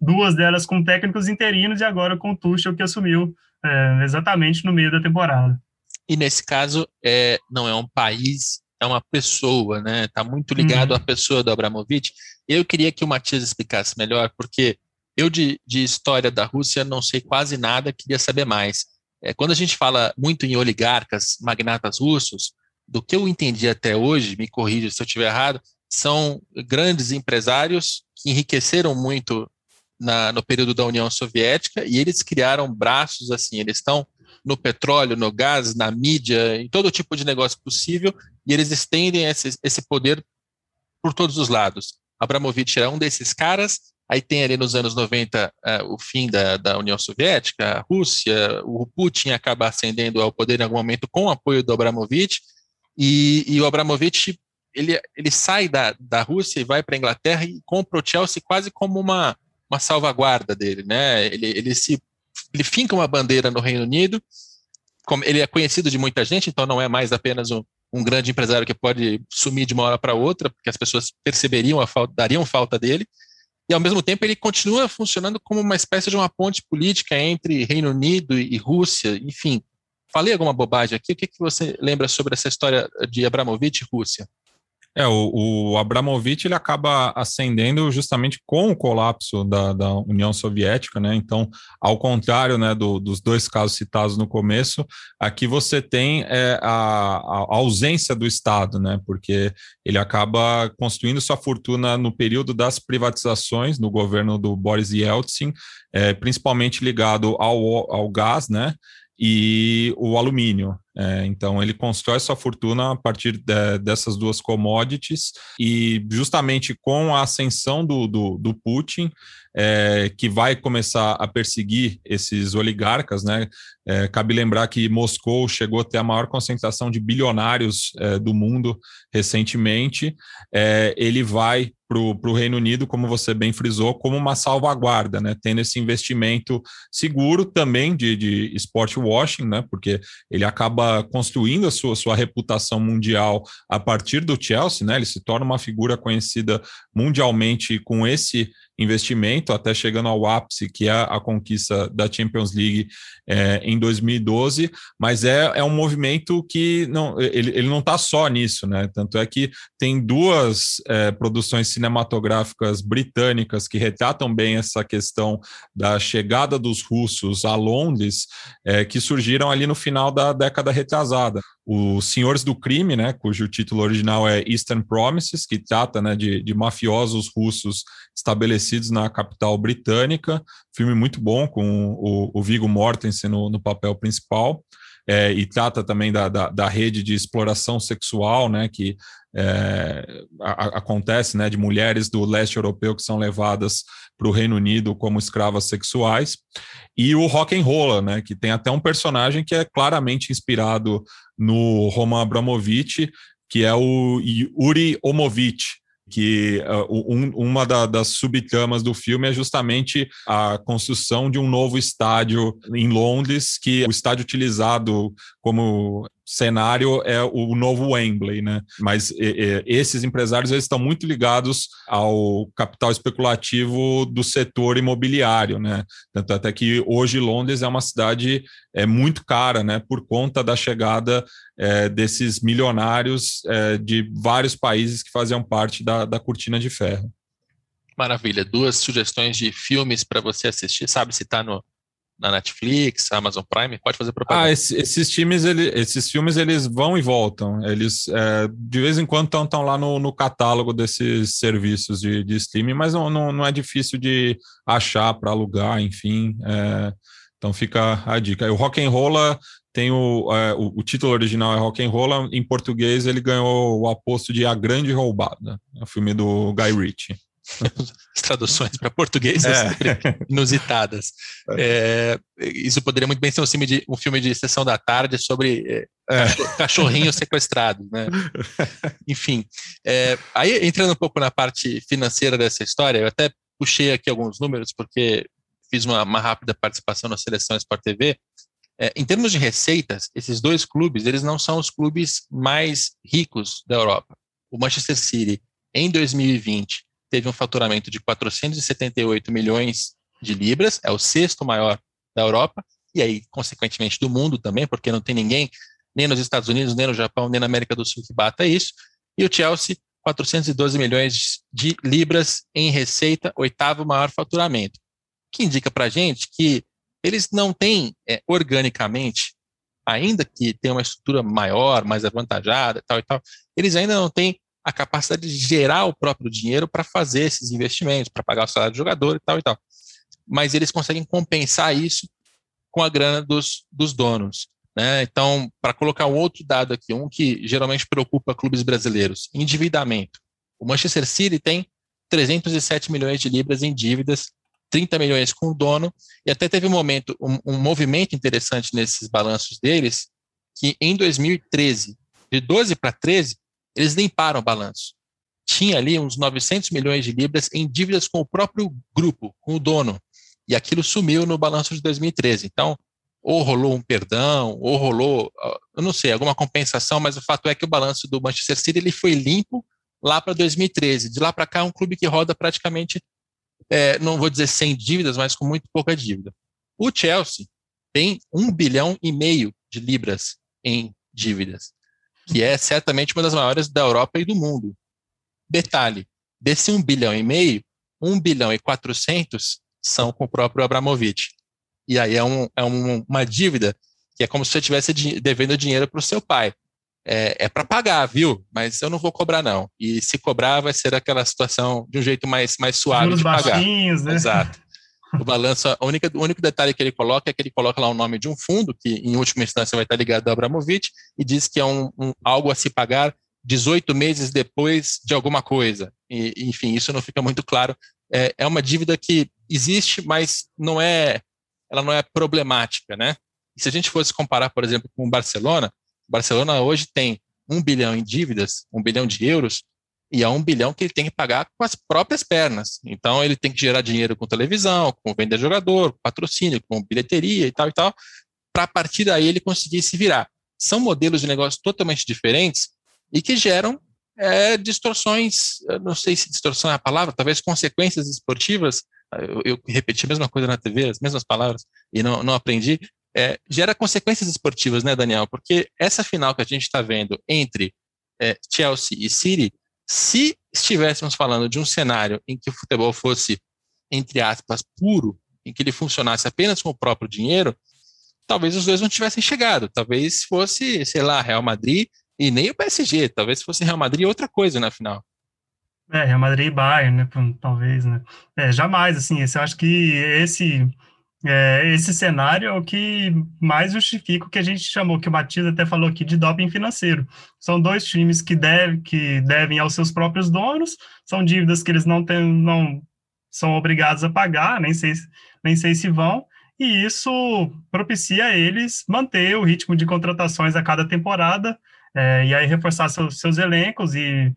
Duas delas com técnicos interinos e agora com o Tuchel que assumiu é, exatamente no meio da temporada. E nesse caso, é, não é um país, é uma pessoa, né? Está muito ligado uhum. à pessoa do Abramovich. Eu queria que o Matias explicasse melhor, porque eu de, de história da Rússia não sei quase nada, queria saber mais. É, quando a gente fala muito em oligarcas, magnatas russos, do que eu entendi até hoje, me corrija se eu estiver errado, são grandes empresários que enriqueceram muito na, no período da União Soviética e eles criaram braços assim, eles estão no petróleo, no gás, na mídia, em todo tipo de negócio possível, e eles estendem esse, esse poder por todos os lados. Abramovich era um desses caras, aí tem ali nos anos 90 uh, eh, o fim da, da União Soviética, a Rússia, o Putin acaba ascendendo ao poder em algum momento com o apoio do Abramovich, e, e o Abramovich ele, ele sai da, da Rússia e vai para a Inglaterra e compra o Chelsea quase como uma, uma salvaguarda dele, né? Ele, ele se ele finca uma bandeira no Reino Unido, como ele é conhecido de muita gente, então não é mais apenas um, um grande empresário que pode sumir de uma hora para outra, porque as pessoas perceberiam a falta, dariam falta dele. E ao mesmo tempo ele continua funcionando como uma espécie de uma ponte política entre Reino Unido e Rússia, enfim, Falei alguma bobagem aqui? O que, que você lembra sobre essa história de Abramovich e Rússia? É, o, o Abramovich ele acaba ascendendo justamente com o colapso da, da União Soviética, né? Então, ao contrário né, do, dos dois casos citados no começo, aqui você tem é, a, a, ausência do Estado, né? Porque ele acaba construindo sua fortuna no período das privatizações no governo do Boris Yeltsin, é, principalmente ligado ao, ao gás, né? E o alumínio. É, então, ele constrói sua fortuna a partir de, dessas duas commodities, e justamente com a ascensão do, do, do Putin, é, que vai começar a perseguir esses oligarcas, né? É, cabe lembrar que Moscou chegou a ter a maior concentração de bilionários é, do mundo recentemente. É, ele vai para o Reino Unido, como você bem frisou, como uma salvaguarda, né? Tendo esse investimento seguro também de, de sport washing, né? Porque ele acaba construindo a sua, sua reputação mundial a partir do Chelsea, né? Ele se torna uma figura conhecida mundialmente com esse investimento, até chegando ao ápice, que é a conquista da Champions League é, em 2012, mas é, é um movimento que não, ele, ele não está só nisso, né? Tanto é que tem duas é, produções cinematográficas britânicas que retratam bem essa questão da chegada dos russos a Londres, é, que surgiram ali no final da década retrasada. Os Senhores do Crime, né, cujo título original é Eastern Promises, que trata né, de, de mafiosos russos estabelecidos na capital britânica. Filme muito bom, com o, o Viggo Mortensen no, no papel principal. É, e trata também da, da, da, rede de exploração sexual, né, que é, a, acontece, né, de mulheres do leste europeu que são levadas para o Reino Unido como escravas sexuais, e o Rock and Roll, né, que tem até um personagem que é claramente inspirado no Roman Abramovich, que é o Uri Omovich, que uh, um, uma da, das subtramas do filme é justamente a construção de um novo estádio em Londres, que o estádio utilizado como cenário é o novo Wembley, né? Mas e, e, esses empresários eles estão muito ligados ao capital especulativo do setor imobiliário, né? Tanto até que hoje Londres é uma cidade é muito cara, né? Por conta da chegada é, desses milionários é, de vários países que faziam parte da, da cortina de ferro. Maravilha. Duas sugestões de filmes para você assistir. Sabe se está no na Netflix, Amazon Prime, pode fazer propaganda. Ah, esse, esses times, ele, esses filmes, eles vão e voltam. Eles, é, de vez em quando, estão lá no, no, catálogo desses serviços de, de streaming, mas não, não, não é difícil de achar para alugar, enfim. É, então fica a dica. O Rock and Roll tem o, é, o, o, título original é Rock and Roll, em português ele ganhou o aposto de A Grande Roubada, o filme do Guy Ritchie. As traduções para português é. inusitadas. É. É, isso poderia muito bem ser um filme de, um filme de sessão da tarde sobre é, é. cachorrinhos sequestrados, né? Enfim, é, aí entrando um pouco na parte financeira dessa história, eu até puxei aqui alguns números porque fiz uma, uma rápida participação na seleção Sport TV. em termos de receitas, esses dois clubes eles não são os clubes mais ricos da Europa. O Manchester City em 2020 teve um faturamento de 478 milhões de libras, é o sexto maior da Europa, e aí, consequentemente, do mundo também, porque não tem ninguém, nem nos Estados Unidos, nem no Japão, nem na América do Sul que bata isso. E o Chelsea, 412 milhões de libras em receita, oitavo maior faturamento. Que indica para a gente que eles não têm, é, organicamente, ainda que tenham uma estrutura maior, mais avantajada, tal e tal, eles ainda não têm a capacidade de gerar o próprio dinheiro para fazer esses investimentos, para pagar o salário do jogador e tal e tal. Mas eles conseguem compensar isso com a grana dos, dos donos. Né? Então, para colocar um outro dado aqui, um que geralmente preocupa clubes brasileiros, endividamento. O Manchester City tem 307 milhões de libras em dívidas, 30 milhões com o dono, e até teve um momento, um, um movimento interessante nesses balanços deles, que em 2013, de 12 para 13, eles limparam o balanço. Tinha ali uns 900 milhões de libras em dívidas com o próprio grupo, com o dono. E aquilo sumiu no balanço de 2013. Então, ou rolou um perdão, ou rolou, eu não sei, alguma compensação, mas o fato é que o balanço do Manchester City ele foi limpo lá para 2013. De lá para cá, é um clube que roda praticamente, é, não vou dizer sem dívidas, mas com muito pouca dívida. O Chelsea tem um bilhão e meio de libras em dívidas que é certamente uma das maiores da Europa e do mundo. Detalhe, desse 1 bilhão e meio, 1 bilhão e 400 são com o próprio Abramovich. E aí é, um, é um, uma dívida que é como se você estivesse devendo dinheiro para o seu pai. É, é para pagar, viu? Mas eu não vou cobrar, não. E se cobrar, vai ser aquela situação de um jeito mais, mais suave Juros de pagar. Né? Exato. O balanço, o único detalhe que ele coloca é que ele coloca lá o nome de um fundo, que em última instância vai estar ligado ao Abramovich, e diz que é um, um algo a se pagar 18 meses depois de alguma coisa. E, enfim, isso não fica muito claro. É, é uma dívida que existe, mas não é, ela não é problemática, né? E se a gente fosse comparar, por exemplo, com o Barcelona, o Barcelona hoje tem um bilhão em dívidas, um bilhão de euros, e é um bilhão que ele tem que pagar com as próprias pernas. Então ele tem que gerar dinheiro com televisão, com venda de jogador, com patrocínio, com bilheteria e tal e tal, para a partir daí ele conseguir se virar. São modelos de negócio totalmente diferentes e que geram é, distorções, não sei se distorção é a palavra, talvez consequências esportivas. Eu, eu repeti a mesma coisa na TV, as mesmas palavras, e não, não aprendi. É, gera consequências esportivas, né, Daniel? Porque essa final que a gente está vendo entre é, Chelsea e City, se estivéssemos falando de um cenário em que o futebol fosse, entre aspas, puro, em que ele funcionasse apenas com o próprio dinheiro, talvez os dois não tivessem chegado. Talvez fosse, sei lá, Real Madrid e nem o PSG. Talvez fosse Real Madrid e outra coisa na final. É, Real Madrid e Bayern, né? Talvez, né? É, jamais, assim, eu acho que esse é, esse cenário é o que mais justifica o que a gente chamou, que o Matias até falou aqui, de doping financeiro. São dois times que, deve, que devem aos seus próprios donos, são dívidas que eles não, tem, não são obrigados a pagar, nem sei, nem sei se vão, e isso propicia a eles manter o ritmo de contratações a cada temporada, é, e aí reforçar seus, seus elencos e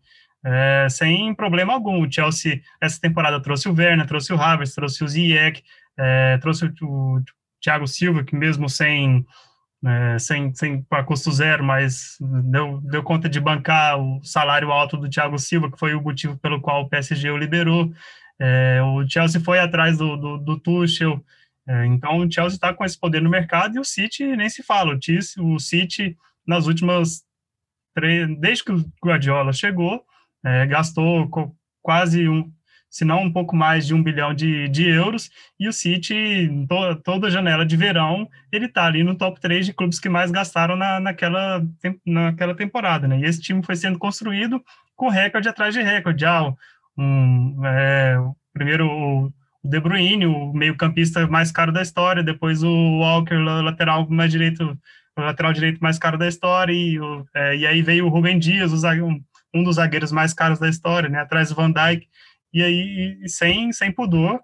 é, sem problema algum. O Chelsea, essa temporada, trouxe o Werner, trouxe o Havertz, trouxe o Ziyech, é, trouxe o, o, Thiago Silva, que mesmo sem, é, sem, sem a custo zero, mas deu, deu conta de bancar o salário alto do Thiago Silva, que foi o motivo pelo qual o PSG o liberou. É, o Chelsea foi atrás do, do, do Tuchel, é, então o Chelsea está com esse poder no mercado e o City nem se fala. O, o City, nas últimas três, desde que o Guardiola chegou, é, gastou quase um, se não um pouco mais de um bilhão de, de euros, e o City, to, toda janela de verão, ele está ali no top 3 de clubes que mais gastaram na, naquela, naquela temporada, né? E esse time foi sendo construído com recorde atrás de recorde. Ah, um, é, primeiro o De Bruyne, o meio-campista mais caro da história, depois o Walker, lateral mais direito, lateral direito mais caro da história, e, o, é, e aí veio o Rubem Dias, o, um, um dos zagueiros mais caros da história, né? Atrás do Van Dijk e aí sem, sem pudor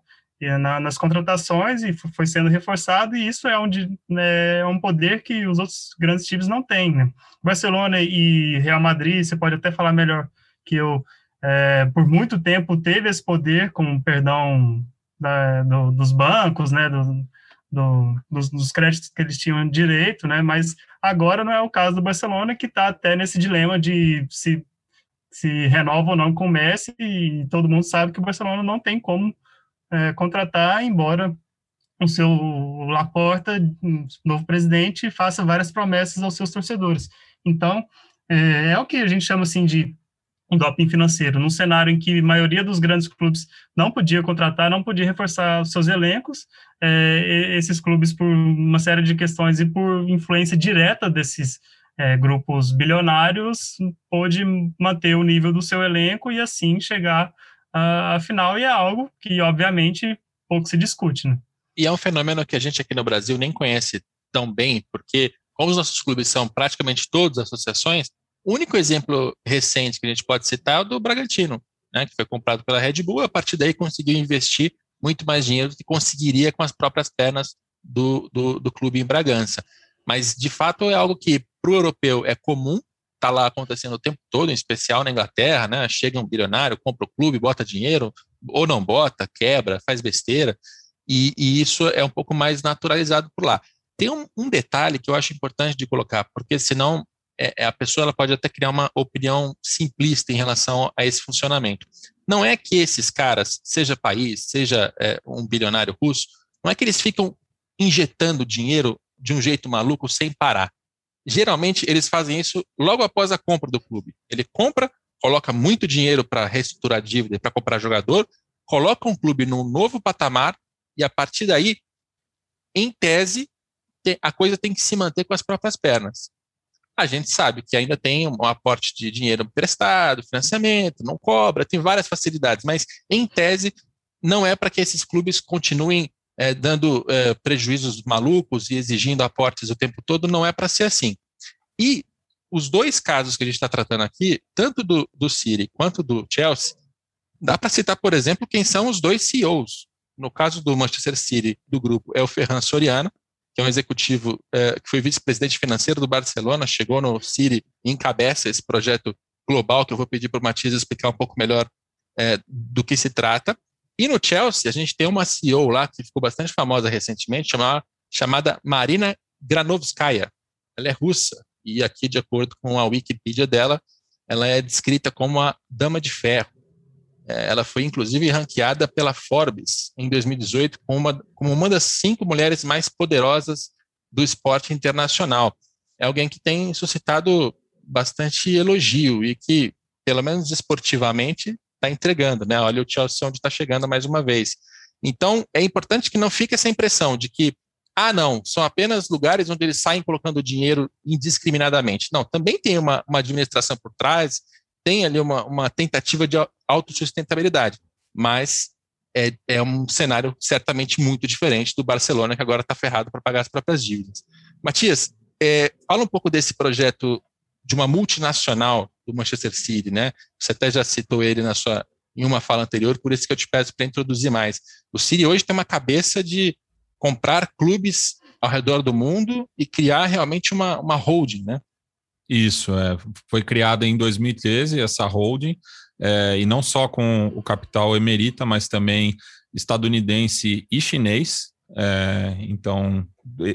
na, nas contratações e foi sendo reforçado, e isso é, onde, né, é um poder que os outros grandes times não têm. Né? Barcelona e Real Madrid, você pode até falar melhor que eu, é, por muito tempo teve esse poder, com perdão da, do, dos bancos, né, do, do, dos, dos, créditos que eles tinham direito, né, mas agora não é o caso do Barcelona, que está até nesse dilema de se se renova ou não com o Messi, e todo mundo sabe que o Barcelona não tem como é, contratar, embora o seu Laporta, novo presidente, faça várias promessas aos seus torcedores. Então, é, é o que a gente chama assim de doping financeiro, num cenário em que a maioria dos grandes clubes não podia contratar, não podia reforçar os seus elencos, é, esses clubes, por uma série de questões e por influência direta desses é, grupos bilionários pôde manter o nível do seu elenco e assim chegar à final, e é algo que, obviamente, pouco se discute. Né? E é um fenômeno que a gente aqui no Brasil nem conhece tão bem, porque, como os nossos clubes são praticamente todos associações, o único exemplo recente que a gente pode citar é o do Bragantino, né, que foi comprado pela Red Bull, a partir daí conseguiu investir muito mais dinheiro do que conseguiria com as próprias pernas do, do, do clube em Bragança. Mas, de fato, é algo que para o europeu é comum, está lá acontecendo o tempo todo, em especial na Inglaterra, né? Chega um bilionário, compra o clube, bota dinheiro, ou não bota, quebra, faz besteira, e, e isso é um pouco mais naturalizado por lá. Tem um, um, detalhe que eu acho importante de colocar, porque senão é, é, a pessoa ela pode até criar uma opinião simplista em relação a esse funcionamento. Não é que esses caras, seja país, seja é, um bilionário russo, não é que eles ficam injetando dinheiro de um jeito maluco sem parar. Geralmente eles fazem isso logo após a compra do clube. Ele compra, coloca muito dinheiro para reestruturar a dívida, para comprar jogador, coloca um clube num novo patamar e a partir daí, em tese, a coisa tem que se manter com as próprias pernas. A gente sabe que ainda tem um aporte de dinheiro emprestado, financiamento, não cobra, tem várias facilidades, mas em tese não é para que esses clubes continuem é, dando é, prejuízos malucos e exigindo aportes o tempo todo, não é para ser assim. E os dois casos que a gente está tratando aqui, tanto do, do City quanto do Chelsea, dá para citar, por exemplo, quem são os dois CEOs. No caso do Manchester City, do grupo, é o Ferran Soriano, que é um executivo é, que foi vice-presidente financeiro do Barcelona, chegou no City e encabeça esse projeto global, que eu vou pedir para o Matias explicar um pouco melhor é, do que se trata. E no Chelsea, a gente tem uma CEO lá que ficou bastante famosa recentemente, chamada, chamada Marina Granovskaya. Ela é russa, e aqui, de acordo com a Wikipedia dela, ela é descrita como a dama de ferro. É, ela foi, inclusive, ranqueada pela Forbes em 2018 como uma, como uma das cinco mulheres mais poderosas do esporte internacional. É alguém que tem suscitado bastante elogio e que, pelo menos esportivamente, está entregando, né? Olha o Chelsea onde está chegando mais uma vez. Então, é importante que não fique essa impressão de que, ah, não, são apenas lugares onde eles saem colocando dinheiro indiscriminadamente. Não, também tem uma, uma administração por trás, tem ali uma, uma tentativa de autossustentabilidade, mas é, é um cenário certamente muito diferente do Barcelona, que agora está ferrado para pagar as próprias dívidas. Matias, é, fala um pouco desse projeto de uma multinacional do Manchester City, né? Você até já citou ele na sua em uma fala anterior, por isso que eu te peço para introduzir mais. O City hoje tem uma cabeça de comprar clubes ao redor do mundo e criar realmente uma, uma holding, né? Isso, é, foi criada em 2013 essa holding, é, e não só com o capital emerita, mas também estadunidense e chinês. É, então,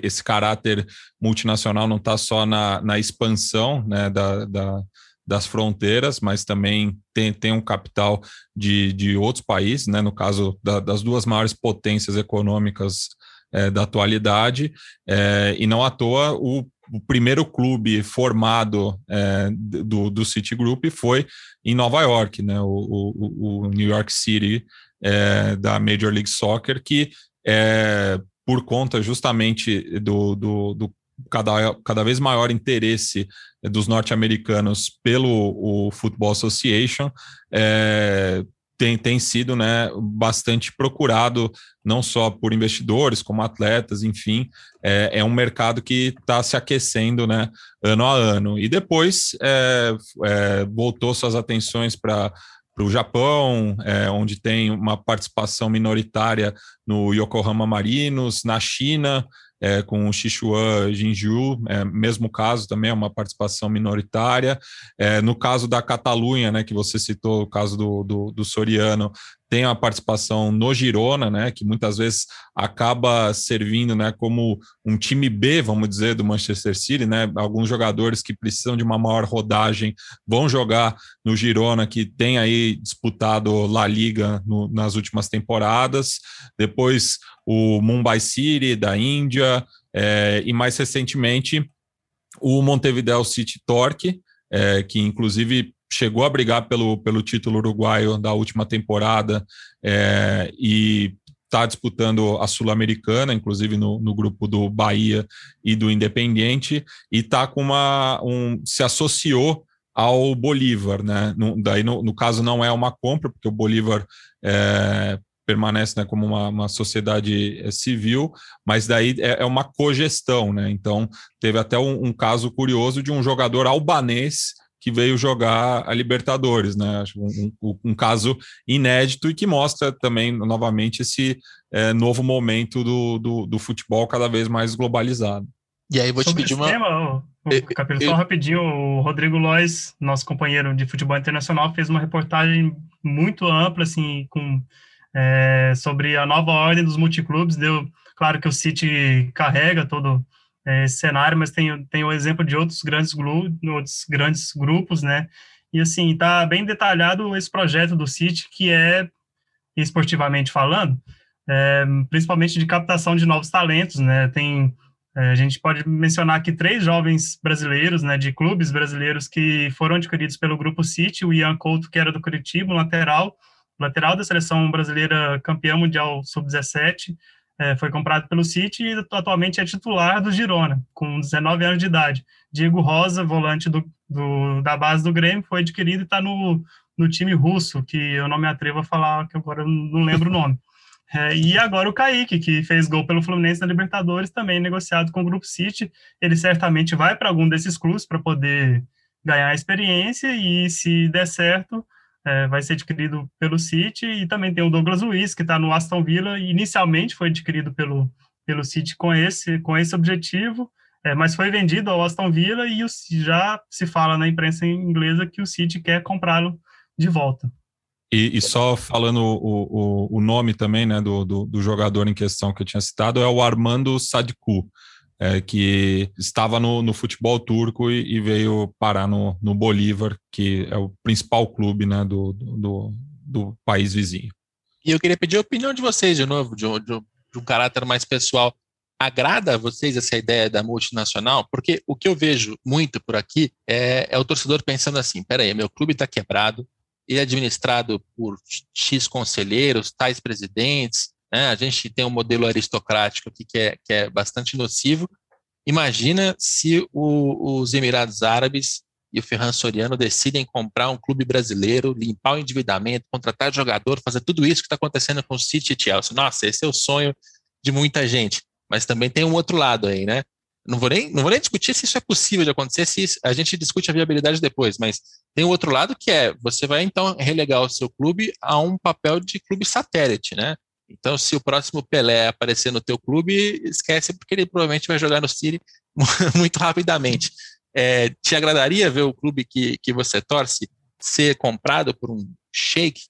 esse caráter multinacional não está só na, na expansão né, da, da, das fronteiras, mas também tem, tem um capital de, de outros países, né, no caso da, das duas maiores potências econômicas é, da atualidade, é, e não à toa o, o primeiro clube formado é, do, do Citigroup foi em Nova York, né, o, o, o New York City é, da Major League Soccer, que é, por conta justamente do, do, do cada, cada vez maior interesse dos norte-americanos pelo o Football Association, é, tem, tem sido né, bastante procurado, não só por investidores, como atletas, enfim, é, é um mercado que está se aquecendo né, ano a ano. E depois é, é, voltou suas atenções para o Japão, onde tem uma participação minoritária no Yokohama Marinos, na China, é, com o Sichuan Jinju, é, mesmo caso também é uma participação minoritária. É, no caso da Catalunha, né, que você citou, o caso do, do, do Soriano, tem a participação no Girona, né, que muitas vezes acaba servindo, né, como um time B, vamos dizer, do Manchester City, né, alguns jogadores que precisam de uma maior rodagem vão jogar no Girona, que tem aí disputado La Liga no, nas últimas temporadas, depois o Mumbai City da Índia, é, e mais recentemente o Montevideo City Torque, é, que inclusive chegou a brigar pelo, pelo título uruguaio da última temporada é, e está disputando a Sul-Americana, inclusive no, no, grupo do Bahia e do Independiente, e está com uma. Um, se associou ao Bolívar, né? No, daí, no, no, caso, não é uma compra, porque o Bolívar é, permanece né, como uma, uma sociedade é, civil, mas daí é, é, uma cogestão, né? Então, teve até um, um caso curioso de um jogador albanês que veio jogar a Libertadores, né? Um, um, um, caso inédito e que mostra também, novamente, esse é, novo momento do, do, do, futebol cada vez mais globalizado. E aí vou Sobre te pedir uma. Tema, o, só rapidinho, o Rodrigo Lois, nosso companheiro de futebol internacional, fez uma reportagem muito ampla, assim, com, é, sobre a nova ordem dos multiclubes. Deu, claro que o City carrega todo é, esse cenário, mas tem, tem o exemplo de outros grandes, outros grandes grupos, né? E assim, tá bem detalhado esse projeto do City, que é, esportivamente falando, é, principalmente de captação de novos talentos, né? Tem, é, a gente pode mencionar aqui três jovens brasileiros, né, de clubes brasileiros que foram adquiridos pelo Grupo City, o Ian Couto, que era do Curitiba, lateral, lateral da seleção brasileira campeão mundial sub-17, é, foi comprado pelo City e atualmente é titular do Girona, com 19 anos de idade. Diego Rosa, volante do, do da base do Grêmio, foi adquirido e está no, no time russo, que eu não me atrevo a falar, que agora eu não lembro o nome. É, e agora o Kaique, que fez gol pelo Fluminense na Libertadores, também negociado com o Grupo City. Ele certamente vai para algum desses clubes para poder ganhar experiência e, se der certo, é, vai ser adquirido pelo City, e também tem o Douglas Luiz, que está no Aston Villa, e inicialmente foi adquirido pelo, pelo City com esse, com esse objetivo, é, mas foi vendido ao Aston Villa e o, já se fala na imprensa inglesa que o City quer comprá-lo de volta. E, e, só falando o, o, o nome também né, do, do, do, jogador em questão que eu tinha citado, é o Armando Sadku, é, que estava no, no futebol turco e, e, veio parar no, no Bolívar, que é o principal clube né, do, do, do país vizinho. E eu queria pedir a opinião de vocês de novo, de, de, de um caráter mais pessoal. Agrada a vocês essa ideia da multinacional? Porque o que eu vejo muito por aqui é, é o torcedor pensando assim: peraí, meu clube está quebrado, ele é administrado por X conselheiros, tais presidentes, né? a gente tem um modelo aristocrático aqui que é, que é bastante nocivo. Imagina se o, os Emirados Árabes e o Ferran Soriano decidem comprar um clube brasileiro, limpar o endividamento, contratar jogador, fazer tudo isso que está acontecendo com o City e Chelsea. Nossa, esse é o sonho de muita gente. Mas também tem um outro lado aí, né? Não vou nem, não vou nem discutir se isso é possível de acontecer, se isso, a gente discute a viabilidade depois, mas tem o outro lado que é, você vai então relegar o seu clube a um papel de clube satélite, né? Então, se o próximo Pelé aparecer no teu clube, esquece porque ele provavelmente vai jogar no City muito rapidamente. É, te agradaria ver o clube que, que você torce ser comprado por um sheik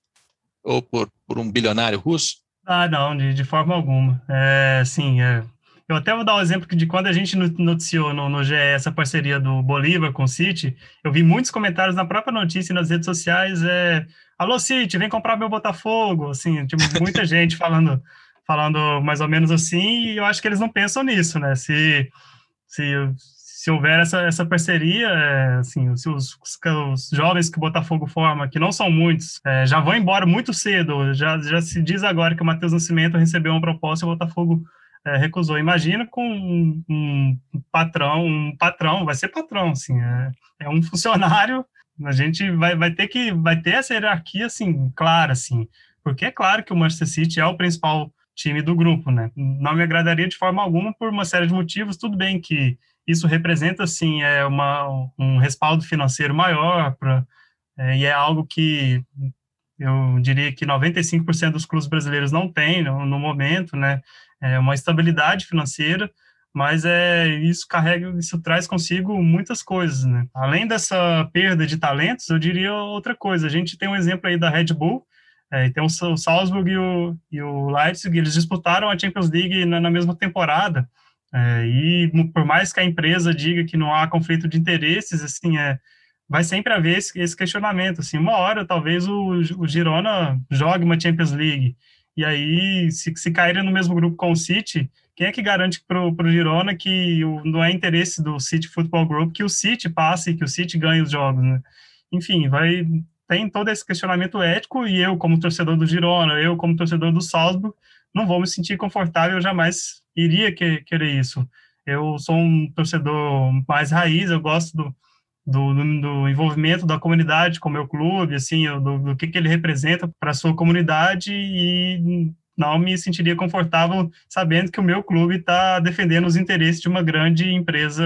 ou por, por um bilionário russo? Ah, não, de, de forma alguma. É, sim, é, eu até vou dar um exemplo de quando a gente noticiou no, no GE essa parceria do Bolívar com o City, eu vi muitos comentários na própria notícia e nas redes sociais, é, alô City, vem comprar meu Botafogo, assim, tipo, muita gente falando, falando mais ou menos assim, e eu acho que eles não pensam nisso, né, se, se, se houver essa, essa parceria, é, assim, se os, os, jovens que o Botafogo forma, que não são muitos, é, já vão embora muito cedo, já, já se diz agora que o Matheus Nascimento recebeu uma proposta e o Botafogo é, recusou. Imagina com um, um, patrão, um patrão, vai ser patrão, assim, é, é, um funcionário, a gente vai, vai ter que, vai ter essa hierarquia, assim, clara, assim, porque é claro que o Manchester City é o principal time do grupo, né? Não me agradaria de forma alguma por uma série de motivos, tudo bem que isso representa, assim, é uma, um respaldo financeiro maior para é, e é algo que eu diria que 95% dos clubes brasileiros não têm no, no momento, né? é, uma estabilidade financeira, mas é isso carrega, isso traz consigo muitas coisas, né? Além dessa perda de talentos, eu diria outra coisa. A gente tem um exemplo aí da Red Bull, é, tem o Salzburg e o, e o Leipzig, eles disputaram a Champions League na, na mesma temporada. É, e por mais que a empresa diga que não há conflito de interesses, assim, é, vai sempre haver esse, esse questionamento. Assim, uma hora talvez o, o Girona jogue uma Champions League e aí, se, se caírem no mesmo grupo com o City, quem é que garante para o Girona que o, não é interesse do City Football Group que o City passe, que o City ganhe os jogos, né? Enfim, vai tem todo esse questionamento ético e eu, como torcedor do Girona, eu, como torcedor do Salzburg, não vou me sentir confortável, eu jamais iria que, querer isso. Eu sou um torcedor mais raiz, eu gosto do, do, do, do, envolvimento da comunidade com o meu clube, assim, do, do que, que ele representa para a sua comunidade e não me sentiria confortável sabendo que o meu clube está defendendo os interesses de uma grande empresa,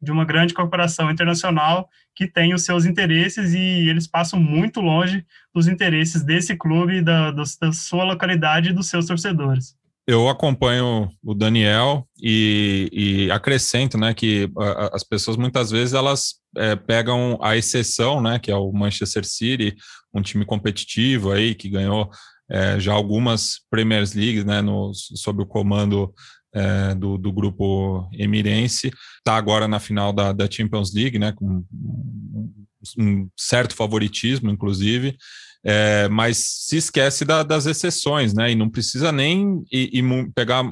de uma grande corporação internacional que tem os seus interesses e eles passam muito longe dos interesses desse clube, da, da sua localidade e dos seus torcedores. Eu acompanho o Daniel e, e acrescento, né, que as pessoas muitas vezes elas é, pegam a exceção, né, que é o Manchester City, um time competitivo aí que ganhou é, já algumas Premier Leagues, né, no, sob o comando é, do, do, grupo emirense, está agora na final da, da Champions League, né, com um certo favoritismo, inclusive é, mas se esquece da, das exceções, né? E não precisa nem pegar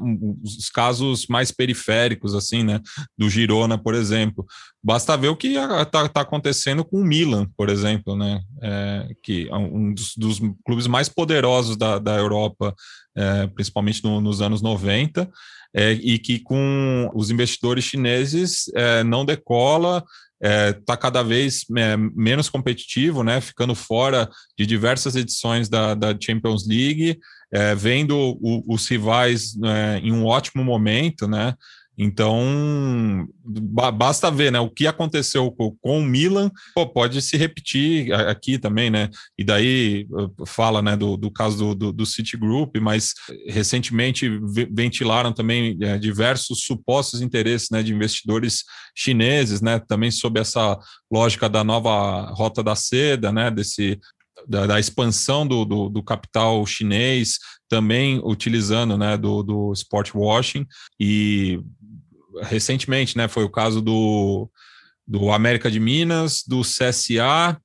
os casos mais periféricos, assim, né? Do Girona, por exemplo. Basta ver o que está tá acontecendo com o Milan, por exemplo, né? É, que é um dos, dos, clubes mais poderosos da, da Europa, é, principalmente no, nos anos 90. É, e que com os investidores chineses é, não decola, está é, tá cada vez é, menos competitivo, né, ficando fora de diversas edições da, da Champions League, é, vendo o, os rivais é, em um ótimo momento, né, Então, basta ver, né? O que aconteceu com, o Milan, pô, pode se repetir aqui também, né? E daí fala, né, do, do caso do, do, do Citigroup, mas recentemente ventilaram também é, diversos supostos interesses, né, de investidores chineses, né? Também sob essa lógica da nova rota da seda, né? Desse da, da, expansão do, do, do, capital chinês, também utilizando né, do, do sport washing, e recentemente, né? Foi o caso do, do América de Minas, do CSA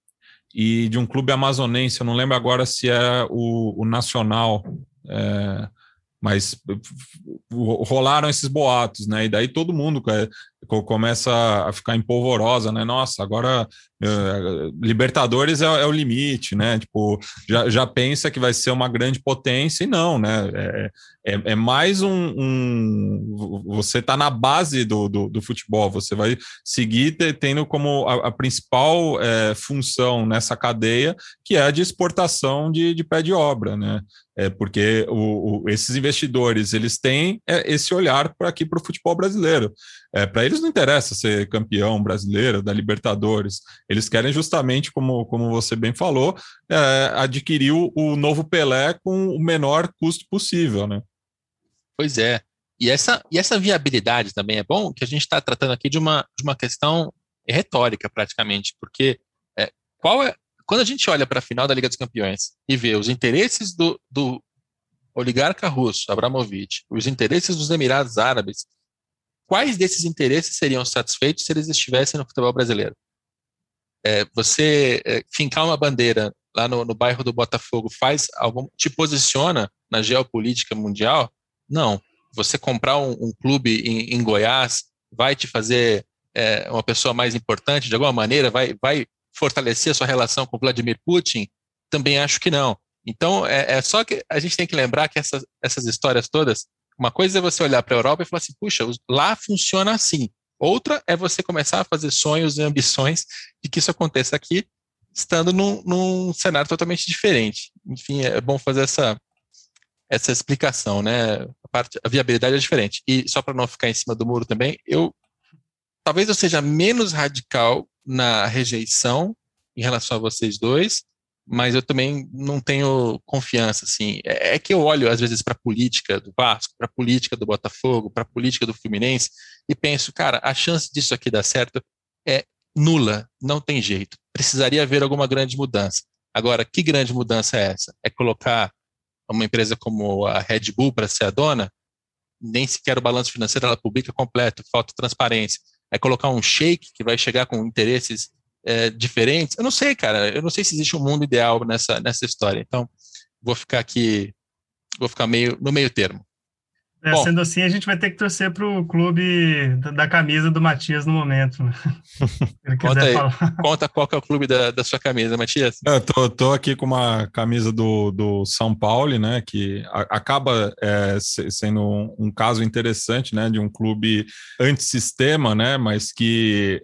e de um clube amazonense. Eu não lembro agora se é o, o Nacional. É, mas rolaram esses boatos, né? E daí todo mundo é, começa a ficar empolvorosa, né? Nossa, agora uh, Libertadores é, é, o limite, né? Tipo, já, já pensa que vai ser uma grande potência e não, né? É, é, é mais um, um, Você está na base do, do, do, futebol, você vai seguir tendo como a, a principal é, função nessa cadeia, que é a de exportação de, de pé de obra, né? É porque o, o, esses investidores eles têm é, esse olhar para aqui para o futebol brasileiro. É, para eles não interessa ser campeão brasileiro da Libertadores. Eles querem justamente, como, como você bem falou, é, adquirir o, o, novo Pelé com o menor custo possível, né? Pois é. E essa, e essa viabilidade também é bom que a gente está tratando aqui de uma, de uma questão retórica, praticamente, porque é, qual é, quando a gente olha para a final da Liga dos Campeões e vê os interesses do, do oligarca russo, Abramovich, os interesses dos Emirados Árabes quais desses interesses seriam satisfeitos se eles estivessem no futebol brasileiro? É, você é, fincar uma bandeira lá no, no, bairro do Botafogo faz algum te posiciona na geopolítica mundial? Não. Você comprar um, um clube em, em, Goiás vai te fazer é, uma pessoa mais importante de alguma maneira? Vai, vai fortalecer a sua relação com Vladimir Putin? Também acho que não. Então, é, é só que a gente tem que lembrar que essas, essas histórias todas uma coisa é você olhar para a Europa e falar assim, puxa, lá funciona assim. Outra é você começar a fazer sonhos e ambições de que isso aconteça aqui, estando num, num cenário totalmente diferente. Enfim, é bom fazer essa, essa explicação, né? A, parte, a viabilidade é diferente. E só para não ficar em cima do muro também, eu talvez eu seja menos radical na rejeição em relação a vocês dois, mas eu também não tenho confiança, assim. É, é que eu olho, às vezes, para a política do Vasco, para a política do Botafogo, para a política do Fluminense, e penso, cara, a chance disso aqui dar certo é nula, não tem jeito. Precisaria haver alguma grande mudança. Agora, que grande mudança é essa? É colocar uma empresa como a Red Bull para ser a dona? Nem sequer o balanço financeiro ela publica completo, falta transparência. É colocar um shake que vai chegar com interesses é, diferentes. Eu não sei, cara. Eu não sei se existe um mundo ideal nessa, nessa história. Então, vou ficar aqui, vou ficar meio no meio termo. É, Bom, sendo assim, a gente vai ter que torcer para o clube da, da, camisa do Matias no momento. Né? conta, aí, conta qual que é o clube da, da sua camisa, Matias. Eu tô, tô, aqui com uma camisa do, do São Paulo, né? Que a, acaba é, sendo um, um, caso interessante, né? De um clube antissistema, né? Mas que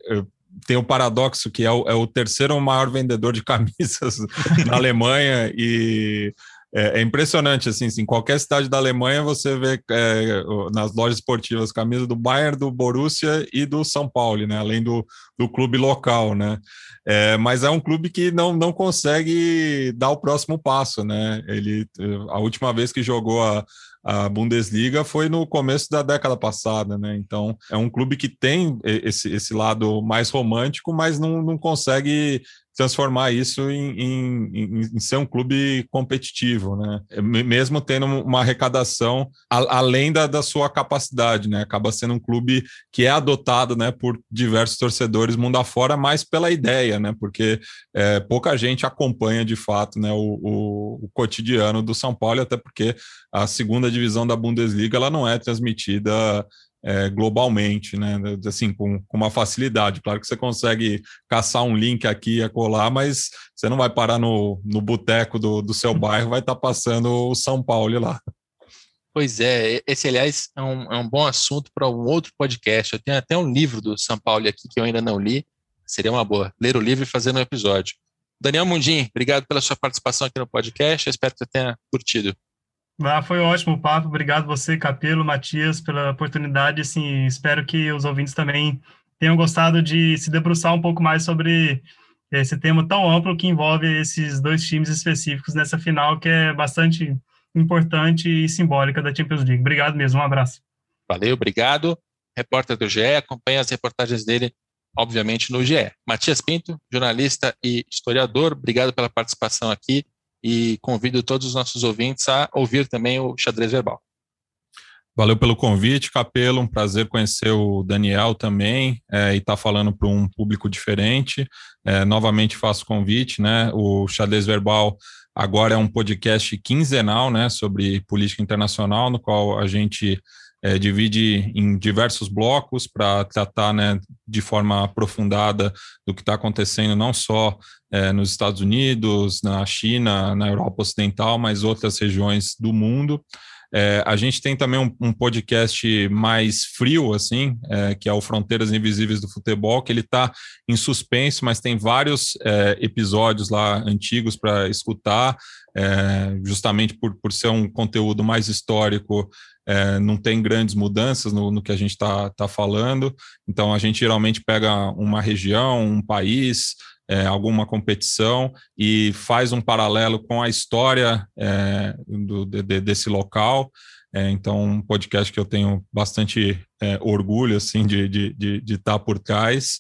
tem o paradoxo que é o, é o terceiro maior vendedor de camisas na Alemanha e é, é, impressionante, assim, em qualquer cidade da Alemanha você vê é, nas lojas esportivas camisa do Bayern, do Borussia e do São Paulo, né, além do, do clube local, né, é, mas é um clube que não, não consegue dar o próximo passo, né, ele, a última vez que jogou a, a Bundesliga foi no começo da década passada, né? Então é um clube que tem esse, esse lado mais romântico, mas não, não consegue transformar isso em, em, em, ser um clube competitivo, né? Mesmo tendo uma arrecadação a, além da, da sua capacidade, né? Acaba sendo um clube que é adotado, né, por diversos torcedores mundo afora, mais pela ideia, né? Porque é, pouca gente acompanha de fato, né, o, o, o cotidiano do São Paulo, até porque a segunda divisão da Bundesliga ela não é transmitida é, globalmente, né? Assim, com, com, uma facilidade. Claro que você consegue caçar um link aqui e acolá, mas você não vai parar no, no boteco do, do seu bairro, vai estar tá passando o São Paulo lá. Pois é, esse, aliás, é um, é um bom assunto para um outro podcast. Eu tenho até um livro do São Paulo aqui que eu ainda não li. Seria uma boa. Ler o livro e fazer um episódio. Daniel Mundim, obrigado pela sua participação aqui no podcast. Eu espero que você tenha curtido. Ah, foi ótimo o papo. Obrigado você, Capelo, Matias, pela oportunidade. Assim, espero que os ouvintes também tenham gostado de se debruçar um pouco mais sobre esse tema tão amplo que envolve esses dois times específicos nessa final, que é bastante importante e simbólica da Champions League. Obrigado mesmo, um abraço. Valeu, obrigado. Repórter do GE, acompanha as reportagens dele, obviamente, no GE. Matias Pinto, jornalista e historiador, obrigado pela participação aqui e convido todos os nossos ouvintes a ouvir também o Xadrez Verbal. Valeu pelo convite, Capelo. Um prazer conhecer o Daniel também é, e estar tá falando para um público diferente. É, novamente faço convite, né? O Xadrez Verbal agora é um podcast quinzenal, né, sobre política internacional, no qual a gente é, divide em diversos blocos para tratar né, de forma aprofundada do que está acontecendo não só é, nos Estados Unidos, na China, na Europa Ocidental, mas outras regiões do mundo. É, a gente tem também um, um podcast mais frio, assim, é, que é o Fronteiras Invisíveis do Futebol, que ele está em suspenso, mas tem vários é, episódios lá antigos para escutar, é, justamente por, por ser um conteúdo mais histórico, é, não tem grandes mudanças no, no que a gente está tá falando. Então, a gente geralmente pega uma região, um país, é, alguma competição e faz um paralelo com a história é, do, de, desse local. É, então, um podcast que eu tenho bastante é, orgulho assim de estar de, de, de tá por trás.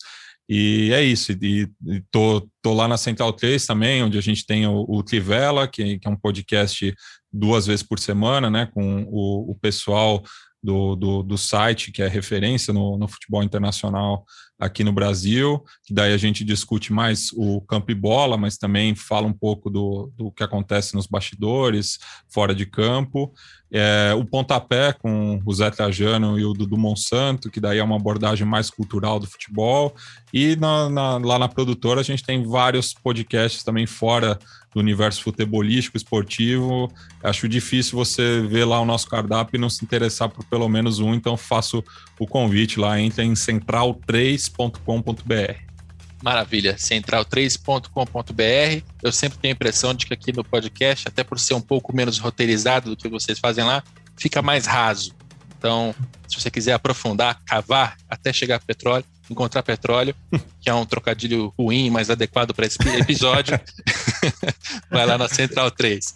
E é isso. E, e tô, tô lá na Central 3 também, onde a gente tem o, o Trivela, que, que é um podcast duas vezes por semana, né, com o, o pessoal do, do, do, site, que é referência no, no, futebol internacional aqui no Brasil, que daí a gente discute mais o campo e bola, mas também fala um pouco do, do que acontece nos bastidores, fora de campo. É, o Pontapé com o Zé Trajano e o Dudu Monsanto, que daí é uma abordagem mais cultural do futebol. E na, na, lá na produtora a gente tem vários podcasts também fora do universo futebolístico, esportivo. Acho difícil você ver lá o nosso cardápio e não se interessar por pelo menos um, então faço o convite lá, entre em central3.com.br. Maravilha, central3.com.br. Eu sempre tenho a impressão de que aqui no podcast, até por ser um pouco menos roteirizado do que vocês fazem lá, fica mais raso. Então, se você quiser aprofundar, cavar até chegar a petróleo, encontrar petróleo, que é um trocadilho ruim, mas adequado para esse episódio, vai lá na Central 3.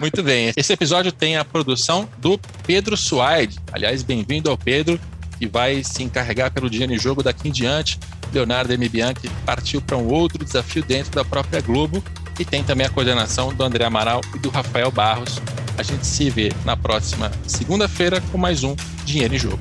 Muito bem, esse episódio tem a produção do Pedro Suaide. Aliás, bem-vindo ao Pedro, que vai se encarregar pelo dia em jogo daqui em diante. Leonardo M. Bianchi partiu para um outro desafio dentro da própria Globo e tem também a coordenação do André Amaral e do Rafael Barros. A gente se vê na próxima segunda-feira com mais um Dinheiro em Jogo.